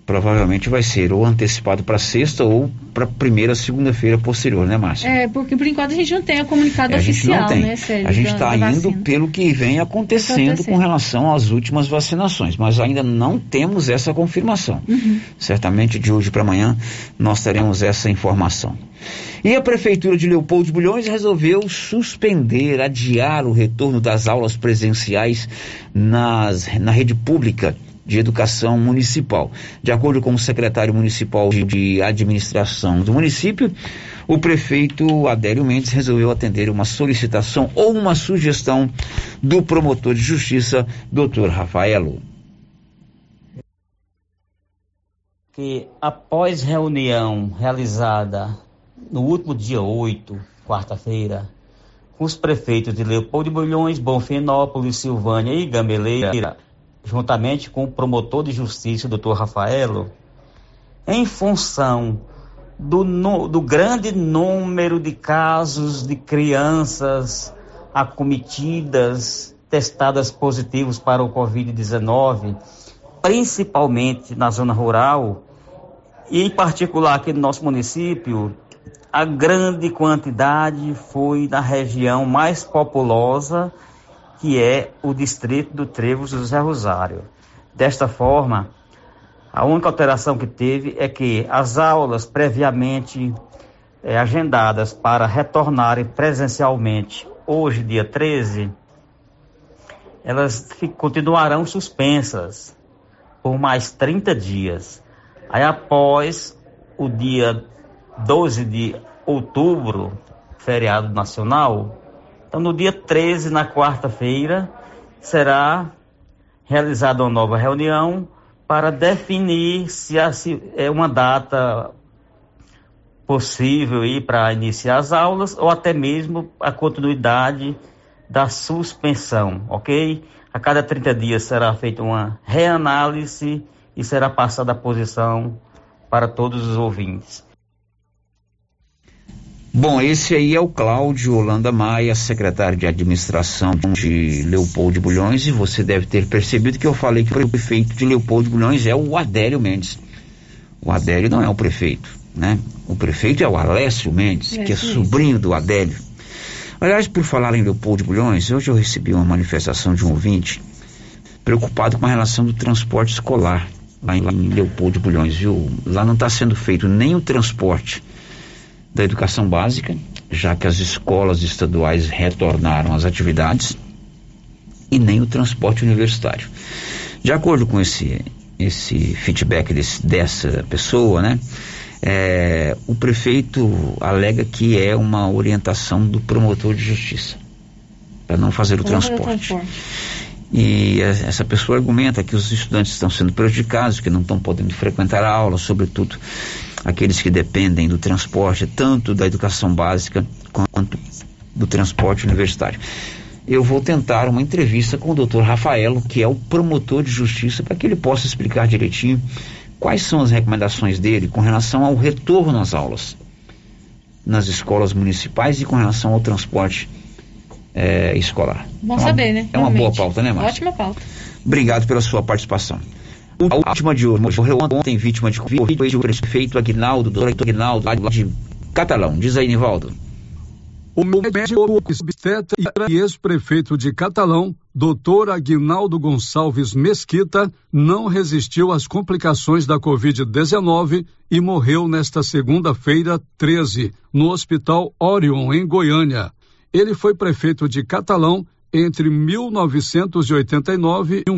Speaker 5: provavelmente vai ser ou antecipado para sexta ou para primeira segunda-feira posterior, né, Márcia?
Speaker 13: É, porque por enquanto a gente não tem a comunicado
Speaker 5: é, a
Speaker 13: oficial,
Speaker 5: gente não tem.
Speaker 13: né,
Speaker 5: A gente está indo pelo que vem acontecendo, acontecendo, com relação às últimas vacinações, mas ainda não temos essa confirmação.
Speaker 13: Uhum.
Speaker 5: Certamente de hoje para amanhã nós teremos essa informação. E a Prefeitura de Leopoldo de Bulhões resolveu suspender, adiar o retorno das aulas presenciais nas, na rede pública de Educação Municipal. De acordo com o secretário municipal de administração do município, o prefeito Adélio Mendes resolveu atender uma solicitação ou uma sugestão do promotor de justiça, doutor Rafaelo.
Speaker 38: Que após reunião realizada no último dia 8, quarta-feira, com os prefeitos de Leopoldo de Bulhões, Bonfinópolis, Silvânia e Gameleira, juntamente com o promotor de justiça, doutor Rafaelo, em função do, no, do grande número de casos de crianças acometidas, testadas positivos para o Covid-19, principalmente na zona rural, e em particular aqui no nosso município, a grande quantidade foi na região mais populosa que é o distrito do Trevo José Rosário. Desta forma, a única alteração que teve é que as aulas previamente é, agendadas para retornarem presencialmente hoje, dia 13, elas continuarão suspensas por mais 30 dias. Aí após o dia 12 de outubro, feriado nacional, então, no dia 13, na quarta-feira, será realizada uma nova reunião para definir se, é uma data possível para iniciar as aulas ou até mesmo a continuidade da suspensão, ok? A cada 30 dias será feita uma reanálise e será passada a posição para todos os ouvintes.
Speaker 5: Bom, esse aí é o Cláudio Holanda Maia, secretário de administração de Leopoldo Bulhões, e você deve ter percebido que eu falei que o prefeito de Leopoldo Bulhões é o Adélio Mendes. O Adélio não é o prefeito, né? O prefeito é o Alessio Mendes, é, que é sobrinho do Adélio. Aliás, por falar em Leopoldo de Bulhões, hoje eu recebi uma manifestação de um ouvinte preocupado com a relação do transporte escolar lá em Leopoldo de Bulhões, viu? Lá não está sendo feito nem o transporte da educação básica, já que as escolas estaduais retornaram às atividades, e nem o transporte universitário. De acordo com esse, esse feedback desse, dessa pessoa, né? É, o prefeito alega que é uma orientação do promotor de justiça para não fazer o transporte. transporte. E essa pessoa argumenta que os estudantes estão sendo prejudicados, que não estão podendo frequentar a aula, sobretudo aqueles que dependem do transporte, tanto da educação básica quanto do transporte universitário. Eu vou tentar uma entrevista com o doutor Rafaelo, que é o promotor de justiça, para que ele possa explicar direitinho quais são as recomendações dele com relação ao retorno às aulas nas escolas municipais e com relação ao transporte é, escolar.
Speaker 13: Bom
Speaker 5: é uma,
Speaker 13: saber, né?
Speaker 5: É uma
Speaker 13: Realmente.
Speaker 5: boa pauta, né, Márcio?
Speaker 13: Ótima pauta.
Speaker 5: Obrigado pela sua participação. A última de hoje, morreu ontem vítima de Covid, o prefeito Aguinaldo, doutor Aguinaldo, lá de Catalão. Diz aí, Nivaldo.
Speaker 10: O médico obstetra e ex-prefeito de Catalão, doutor Aguinaldo Gonçalves Mesquita, não resistiu às complicações da Covid-19 e morreu nesta segunda-feira, 13, no Hospital Orion, em Goiânia. Ele foi prefeito de Catalão entre 1989 e